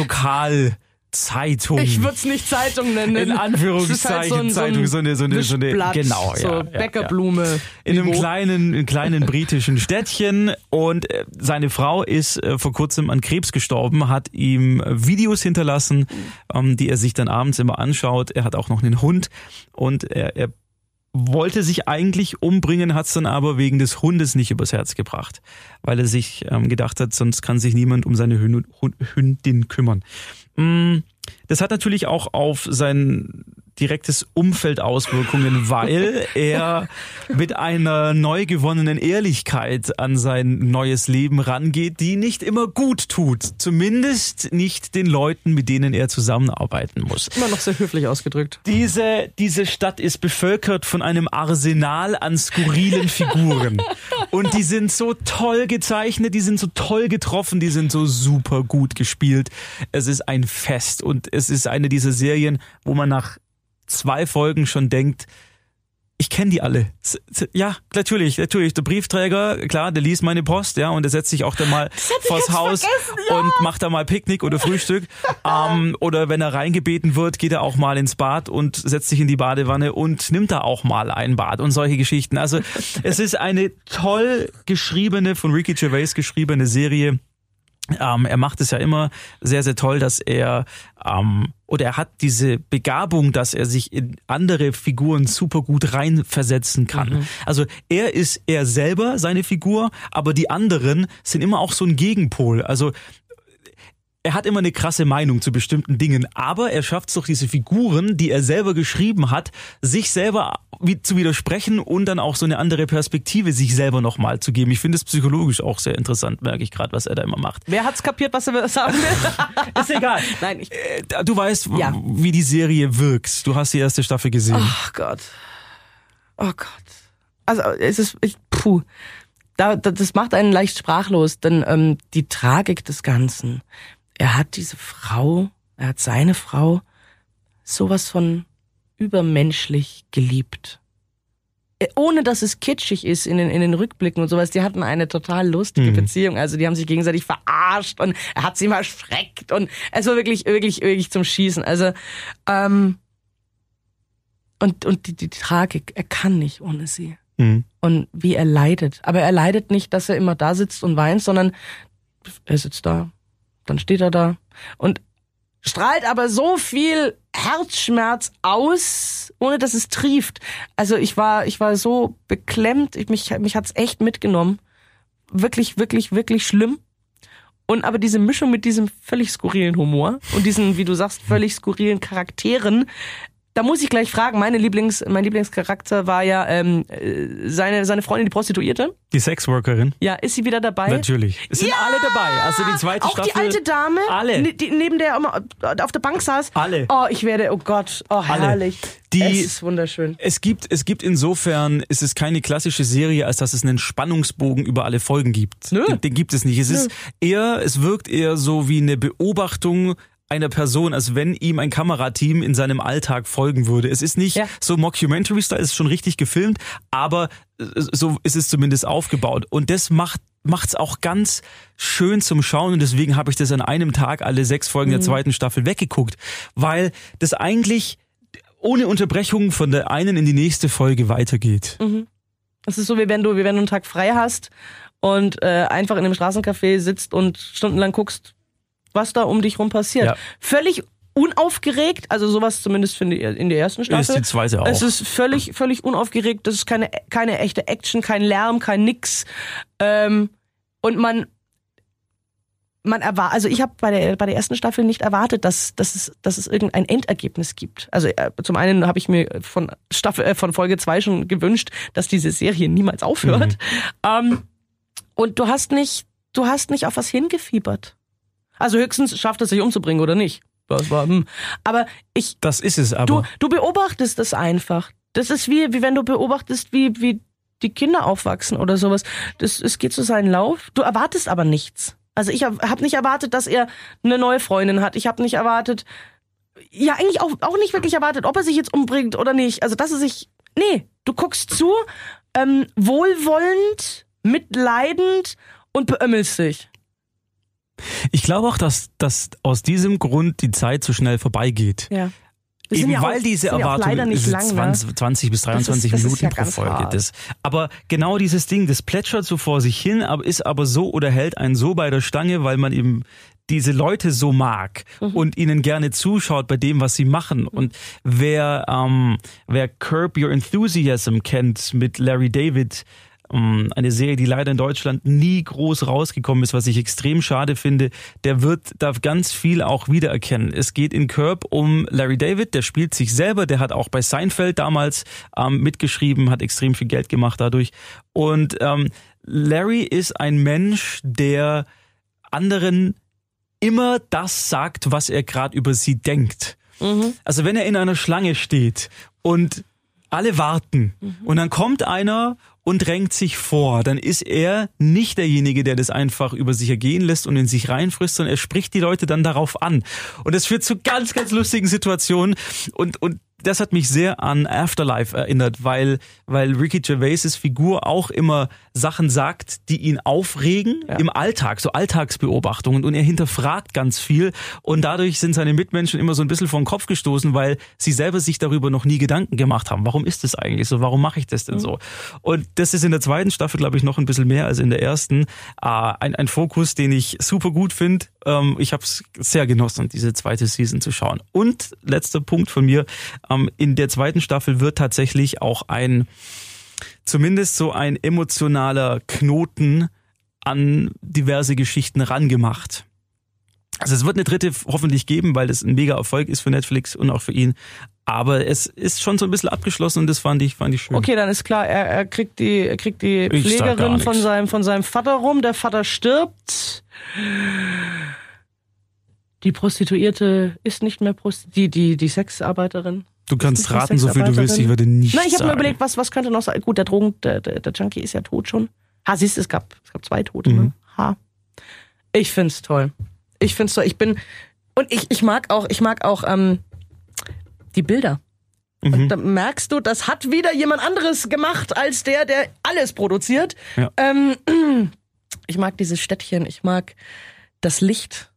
Zeitung. Ich würde es nicht Zeitung nennen. in Anführungszeichen Es ist halt Zeitung, so eine, so eine, so eine, genau, so ja, ja, Bäckerblume. in einem kleinen, in kleinen britischen Städtchen und äh, seine Frau ist äh, vor kurzem an Krebs gestorben, hat ihm Videos hinterlassen, ähm, die er sich dann abends immer anschaut. Er hat auch noch einen Hund und er, er wollte sich eigentlich umbringen, hat es dann aber wegen des Hundes nicht übers Herz gebracht, weil er sich ähm, gedacht hat, sonst kann sich niemand um seine Hün Hün- Hündin kümmern. Mm, Das hat natürlich auch auf sein direktes Umfeld Auswirkungen, weil er mit einer neu gewonnenen Ehrlichkeit an sein neues Leben rangeht, die nicht immer gut tut. Zumindest nicht den Leuten, mit denen er zusammenarbeiten muss. Immer noch sehr höflich ausgedrückt. Diese, diese Stadt ist bevölkert von einem Arsenal an skurrilen Figuren. Und die sind so toll gezeichnet, die sind so toll getroffen, die sind so super gut gespielt. Es ist ein Fest und es ist eine dieser Serien, wo man nach zwei Folgen schon denkt, ich kenne die alle. Ja, natürlich, natürlich. Der Briefträger, klar, der liest meine Post, ja, und der setzt sich auch dann mal vors Haus und macht da mal Picknick oder Frühstück. (laughs) ähm, oder wenn er reingebeten wird, geht er auch mal ins Bad und setzt sich in die Badewanne und nimmt da auch mal ein Bad und solche Geschichten. Also es ist eine toll geschriebene, von Ricky Gervais geschriebene Serie. Ähm, er macht es ja immer sehr, sehr toll, dass er ähm, oder er hat diese Begabung, dass er sich in andere Figuren super gut reinversetzen kann. Also er ist er selber seine Figur, aber die anderen sind immer auch so ein Gegenpol. Also er hat immer eine krasse Meinung zu bestimmten Dingen, aber er schafft es durch diese Figuren, die er selber geschrieben hat, sich selber wie zu widersprechen und dann auch so eine andere Perspektive sich selber nochmal zu geben. Ich finde es psychologisch auch sehr interessant, merke ich gerade, was er da immer macht. Wer hat's kapiert, was er sagen will? (laughs) Ist egal. (laughs) Nein, ich. Äh, Du weißt, Ja. wie die Serie wirkt. Du hast die erste Staffel gesehen. Ach Gott. Oh Gott. Also es ist, ich, puh. Da, das macht einen leicht sprachlos, denn ähm, die Tragik des Ganzen. Er hat diese Frau, er hat seine Frau sowas von übermenschlich geliebt. Äh, Ohne dass es kitschig ist in den, in den Rückblicken und sowas. Die hatten eine total lustige Beziehung. Also die haben sich gegenseitig verarscht und er hat sie mal schreckt und es war wirklich, wirklich, wirklich zum Schießen. Also, ähm, und, und die, die Tragik, er kann nicht ohne sie. Mhm. Und wie er leidet. Aber er leidet nicht, dass er immer da sitzt und weint, sondern er sitzt da, dann steht er da und strahlt aber so viel Herzschmerz aus, ohne dass es trieft. Also ich war, ich war so beklemmt, ich, mich, mich hat's echt mitgenommen. Wirklich, wirklich, wirklich schlimm. Und aber diese Mischung mit diesem völlig skurrilen Humor und diesen, wie du sagst, völlig skurrilen Charakteren, da muss ich gleich fragen, meine Lieblings, mein Lieblingscharakter war ja ähm, äh, seine, seine Freundin, die Prostituierte. Die Sexworkerin. Ja, ist sie wieder dabei? Natürlich. Es sind Ja! alle dabei. Also die zweite Auch Staffel. die alte Dame, Alle. ne- die neben der immer auf der Bank saß. Alle. Oh, ich werde, oh Gott, oh Alle. herrlich. Die- es ist wunderschön. Es gibt, es gibt insofern, ist es keine klassische Serie, als dass es einen Spannungsbogen über alle Folgen gibt. Nö. Den, den gibt es nicht. Es ist eher, es wirkt eher so wie eine Beobachtung einer Person, als wenn ihm ein Kamerateam in seinem Alltag folgen würde. Es ist nicht Ja. so Mockumentary-Style, es ist schon richtig gefilmt, aber äh, so ist es zumindest aufgebaut. Und das macht macht's auch ganz schön zum Schauen und deswegen habe ich das an einem Tag alle sechs Folgen der zweiten Staffel weggeguckt, weil das eigentlich ohne Unterbrechung von der einen in die nächste Folge weitergeht. Es ist so, wie wenn du, wie wenn du einen Tag frei hast und äh, einfach in einem Straßencafé sitzt und stundenlang guckst, was da um dich rum passiert. Ja. Völlig unaufgeregt, also sowas zumindest finde ich in der ersten Staffel. Ist die zweite auch. Es ist völlig, völlig unaufgeregt. Das ist keine, keine echte Action, kein Lärm, kein Nix. Ähm, und man, man erwartet, also ich habe bei der, bei der ersten Staffel nicht erwartet, dass, dass, es, dass es irgendein Endergebnis gibt. Also äh, zum einen habe ich mir von Staffel, äh, von Folge zwei schon gewünscht, dass diese Serie niemals aufhört. Ähm, und du hast nicht, du hast nicht auf was hingefiebert. Also höchstens schafft es sich umzubringen oder nicht. Das war, hm. Aber ich, Das ist es aber. Du, du beobachtest es einfach. Das ist wie, wie wenn du beobachtest, wie, wie die Kinder aufwachsen oder sowas. Das, es geht so seinen Lauf. Du erwartest aber nichts. Also ich habe hab nicht erwartet, dass er eine neue Freundin hat. Ich habe nicht erwartet, ja eigentlich auch, auch nicht wirklich erwartet, ob er sich jetzt umbringt oder nicht. Also dass er sich, nee, du guckst zu, ähm, wohlwollend, mitleidend und beömmelst dich. Ich glaube auch, dass, dass aus diesem Grund die Zeit so schnell vorbeigeht. Ja. Wir Eben ja auch- weil diese ja auch Erwartung leider nicht ist lang, ne? 20, 20 bis 23 das ist Minuten ja pro Folge. hart. Das, aber genau dieses Ding, das plätschert so vor sich hin, aber ist aber so oder hält einen so bei der Stange, weil man eben diese Leute so mag Mhm. und ihnen gerne zuschaut bei dem, was sie machen. Und wer, ähm, wer Curb Your Enthusiasm kennt mit Larry David, eine Serie, die leider in Deutschland nie groß rausgekommen ist, was ich extrem schade finde, der wird da ganz viel auch wiedererkennen. Es geht in Curb um Larry David, der spielt sich selber, der hat auch bei Seinfeld damals ähm, mitgeschrieben, hat extrem viel Geld gemacht dadurch. Und ähm, Larry ist ein Mensch, der anderen immer das sagt, was er gerade über sie denkt. Also wenn er in einer Schlange steht und alle warten und dann kommt einer und drängt sich vor, dann ist er nicht derjenige, der das einfach über sich ergehen lässt und in sich reinfrisst, sondern er spricht die Leute dann darauf an. Und das führt zu ganz, ganz lustigen Situationen und, und das hat mich sehr an Afterlife erinnert, weil, weil Ricky Gervais' Figur auch immer Sachen sagt, die ihn aufregen im Alltag, so Alltagsbeobachtungen und er hinterfragt ganz viel und dadurch sind seine Mitmenschen immer so ein bisschen vor den Kopf gestoßen, weil sie selber sich darüber noch nie Gedanken gemacht haben. Warum ist das eigentlich so? Warum mache ich das denn so? Und das ist in der zweiten Staffel, glaube ich, noch ein bisschen mehr als in der ersten. Äh, ein, ein Fokus, den ich super gut finde. Ähm, ich habe es sehr genossen, diese zweite Season zu schauen. Und letzter Punkt von mir, in der zweiten Staffel wird tatsächlich auch ein, zumindest so ein emotionaler Knoten an diverse Geschichten rangemacht. Also es wird eine dritte hoffentlich geben, weil das ein mega Erfolg ist für Netflix und auch für ihn. Aber es ist schon so ein bisschen abgeschlossen und das fand ich, fand ich schön. Okay, dann ist klar, er, er kriegt die, er kriegt die Ich Pflegerin von seinem, von seinem Vater rum. Der Vater stirbt. Die Prostituierte ist nicht mehr Prostituierte. Die, die, die Sexarbeiterin. Du kannst raten, so viel du willst, ich würde nicht Nein, ich habe mir überlegt, was, was könnte noch sein. Gut, der Drogen, der, der, der Junkie ist ja tot schon. Ha, siehst du, es gab, es gab zwei Tote, Mhm. ne? Ha. Ich find's toll. Ich find's toll. Ich bin, und ich, ich mag auch, ich mag auch, ähm, die Bilder. Mhm. Und da merkst du, das hat wieder jemand anderes gemacht als der, der alles produziert. Ja. Ähm, (clears throat) ich mag dieses Städtchen, ich mag das Licht,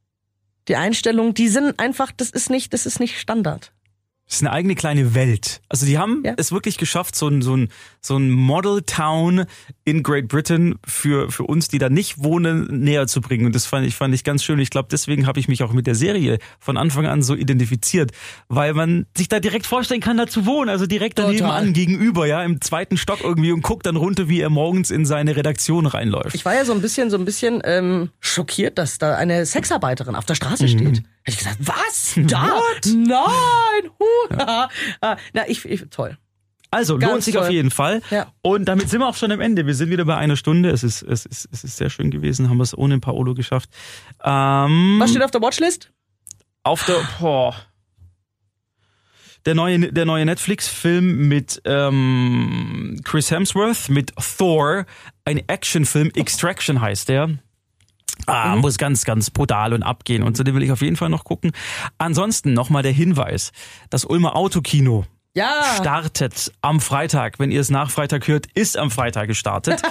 die Einstellung, die sind einfach, das ist nicht, das ist nicht Standard. Das ist eine eigene kleine Welt. Also die haben Ja. es wirklich geschafft, so ein, so ein, so ein Model Town in Great Britain für, für uns, die da nicht wohnen, näher zu bringen. Und das fand ich, fand ich ganz schön. Ich glaube, deswegen habe ich mich auch mit der Serie von Anfang an so identifiziert, weil man sich da direkt vorstellen kann, da zu wohnen. Also direkt daneben Total. an, gegenüber, ja, im zweiten Stock irgendwie und guckt dann runter, wie er morgens in seine Redaktion reinläuft. Ich war ja so ein bisschen, so ein bisschen ähm, schockiert, dass da eine Sexarbeiterin auf der Straße Mhm. steht. Hätte ich gesagt, was? (laughs) Da? Nein! (laughs) Huh. Ah, Na, ich, ich toll. Also Ganz lohnt sich toll. auf jeden Fall. Ja. Und damit sind wir auch schon am Ende. Wir sind wieder bei einer Stunde. Es ist, es ist, es ist sehr schön gewesen. Haben wir es ohne ein Paolo geschafft. Ähm, Was steht auf der Watchlist? auf der boah. Der neue, der neue Netflix-Film mit ähm, Chris Hemsworth, mit Thor, ein Actionfilm, Extraction heißt der. Ah, muss ganz, ganz brutal und abgehen. Und so den will ich auf jeden Fall noch gucken. Ansonsten nochmal der Hinweis. Das Ulmer Autokino Ja. startet am Freitag. Wenn ihr es nach Freitag hört, ist am Freitag gestartet. (laughs)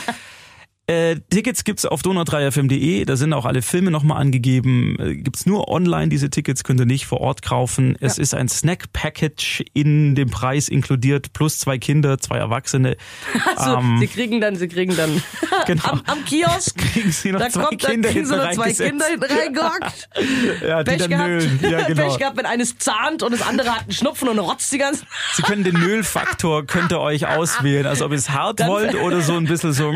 Äh, Tickets gibt's auf donau3fm.de, da sind auch alle Filme nochmal angegeben. Äh, gibt's nur online, diese Tickets könnt ihr nicht vor Ort kaufen. Es ist ein Snack-Package in dem Preis inkludiert, plus zwei Kinder, zwei Erwachsene. (laughs) Also, Ähm, sie kriegen dann, sie kriegen dann (laughs) Genau. am, am Kiosk. (laughs) Kriegen sie noch Da zwei kommt, dann Kinder kriegen sie noch zwei. Kinder hinten reingehockt. Ja, die Pech dann gehabt, nölen. Ja, genau. Pech gehabt, wenn eines zahnt und das andere hat einen Schnupfen und rotzt die ganze Sie können den Nölfaktor, könnt ihr euch auswählen. Also ob ihr es hart Dann- wollt oder so ein bisschen so.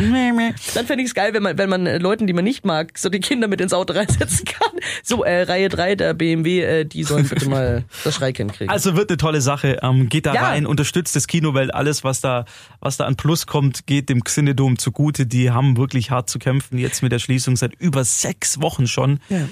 Dann fände ich es geil, wenn man, wenn man äh, Leuten, die man nicht mag, so die Kinder mit ins Auto (laughs) reinsetzen kann. So, äh, Reihe 3 der BMW, äh, die sollen bitte mal (laughs) das Schreikind kriegen. Also wird eine tolle Sache. Ähm, geht da Ja. rein, unterstützt das Kino, weil alles, was da, was da an Plus kommt, geht dem Xinedom zugute. Die haben wirklich hart zu kämpfen, jetzt mit der Schließung seit über sechs Wochen schon. Ja.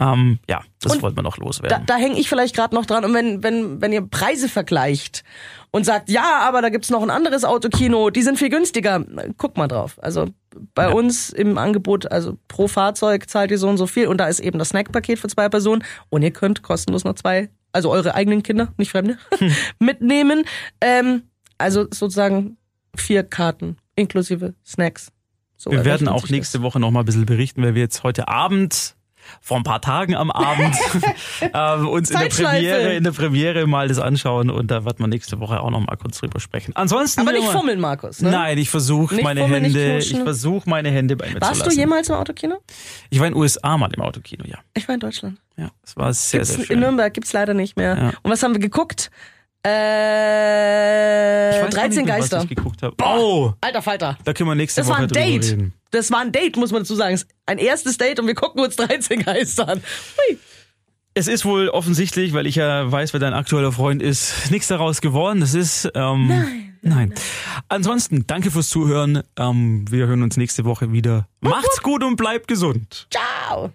Ähm, ja, das Und wollten wir noch da, loswerden. da hänge ich vielleicht gerade noch dran. Und wenn, wenn, wenn ihr Preise vergleicht und sagt, ja, aber da gibt's noch ein anderes Autokino, die sind viel günstiger, guck mal drauf. Also bei uns im Angebot, also pro Fahrzeug zahlt ihr so und so viel und da ist eben das Snackpaket für zwei Personen und ihr könnt kostenlos noch zwei, also eure eigenen Kinder, nicht Fremde, (laughs) mitnehmen. Ähm, also sozusagen vier Karten inklusive Snacks. So wir werden auch nächste Woche noch mal ein bisschen berichten, weil wir jetzt heute Abend vor ein paar Tagen am Abend (laughs) ähm, uns in der. Premiere, in der Premiere mal das anschauen und da wird man nächste Woche auch noch mal kurz drüber sprechen. Ansonsten Aber nicht fummeln, Markus. Ne? Nein, ich versuche meine fummeln, Hände, ich versuche meine Hände bei mir zu Warst du lassen. jemals im Autokino? Ich war in den USA mal im Autokino, ja. Ich war in Deutschland. Ja, es war sehr, Gibt's sehr in schön. Nürnberg gibt's leider nicht mehr. Ja. Und was haben wir geguckt? Äh, weiß gar 13 nicht Geister. Was ich geguckt habe. Oh, Alter Falter. da können wir nächste Das war Woche ein drüber Date. reden. Das war ein Date, muss man dazu sagen. Ein erstes Date und wir gucken uns 13 Geister an. Hui. Es ist wohl offensichtlich, weil ich ja weiß, wer dein aktueller Freund ist, nichts daraus geworden. Das ist ähm, nein, nein. Ansonsten danke fürs Zuhören. Ähm, wir hören uns nächste Woche wieder. Macht's gut und bleibt gesund. Ciao.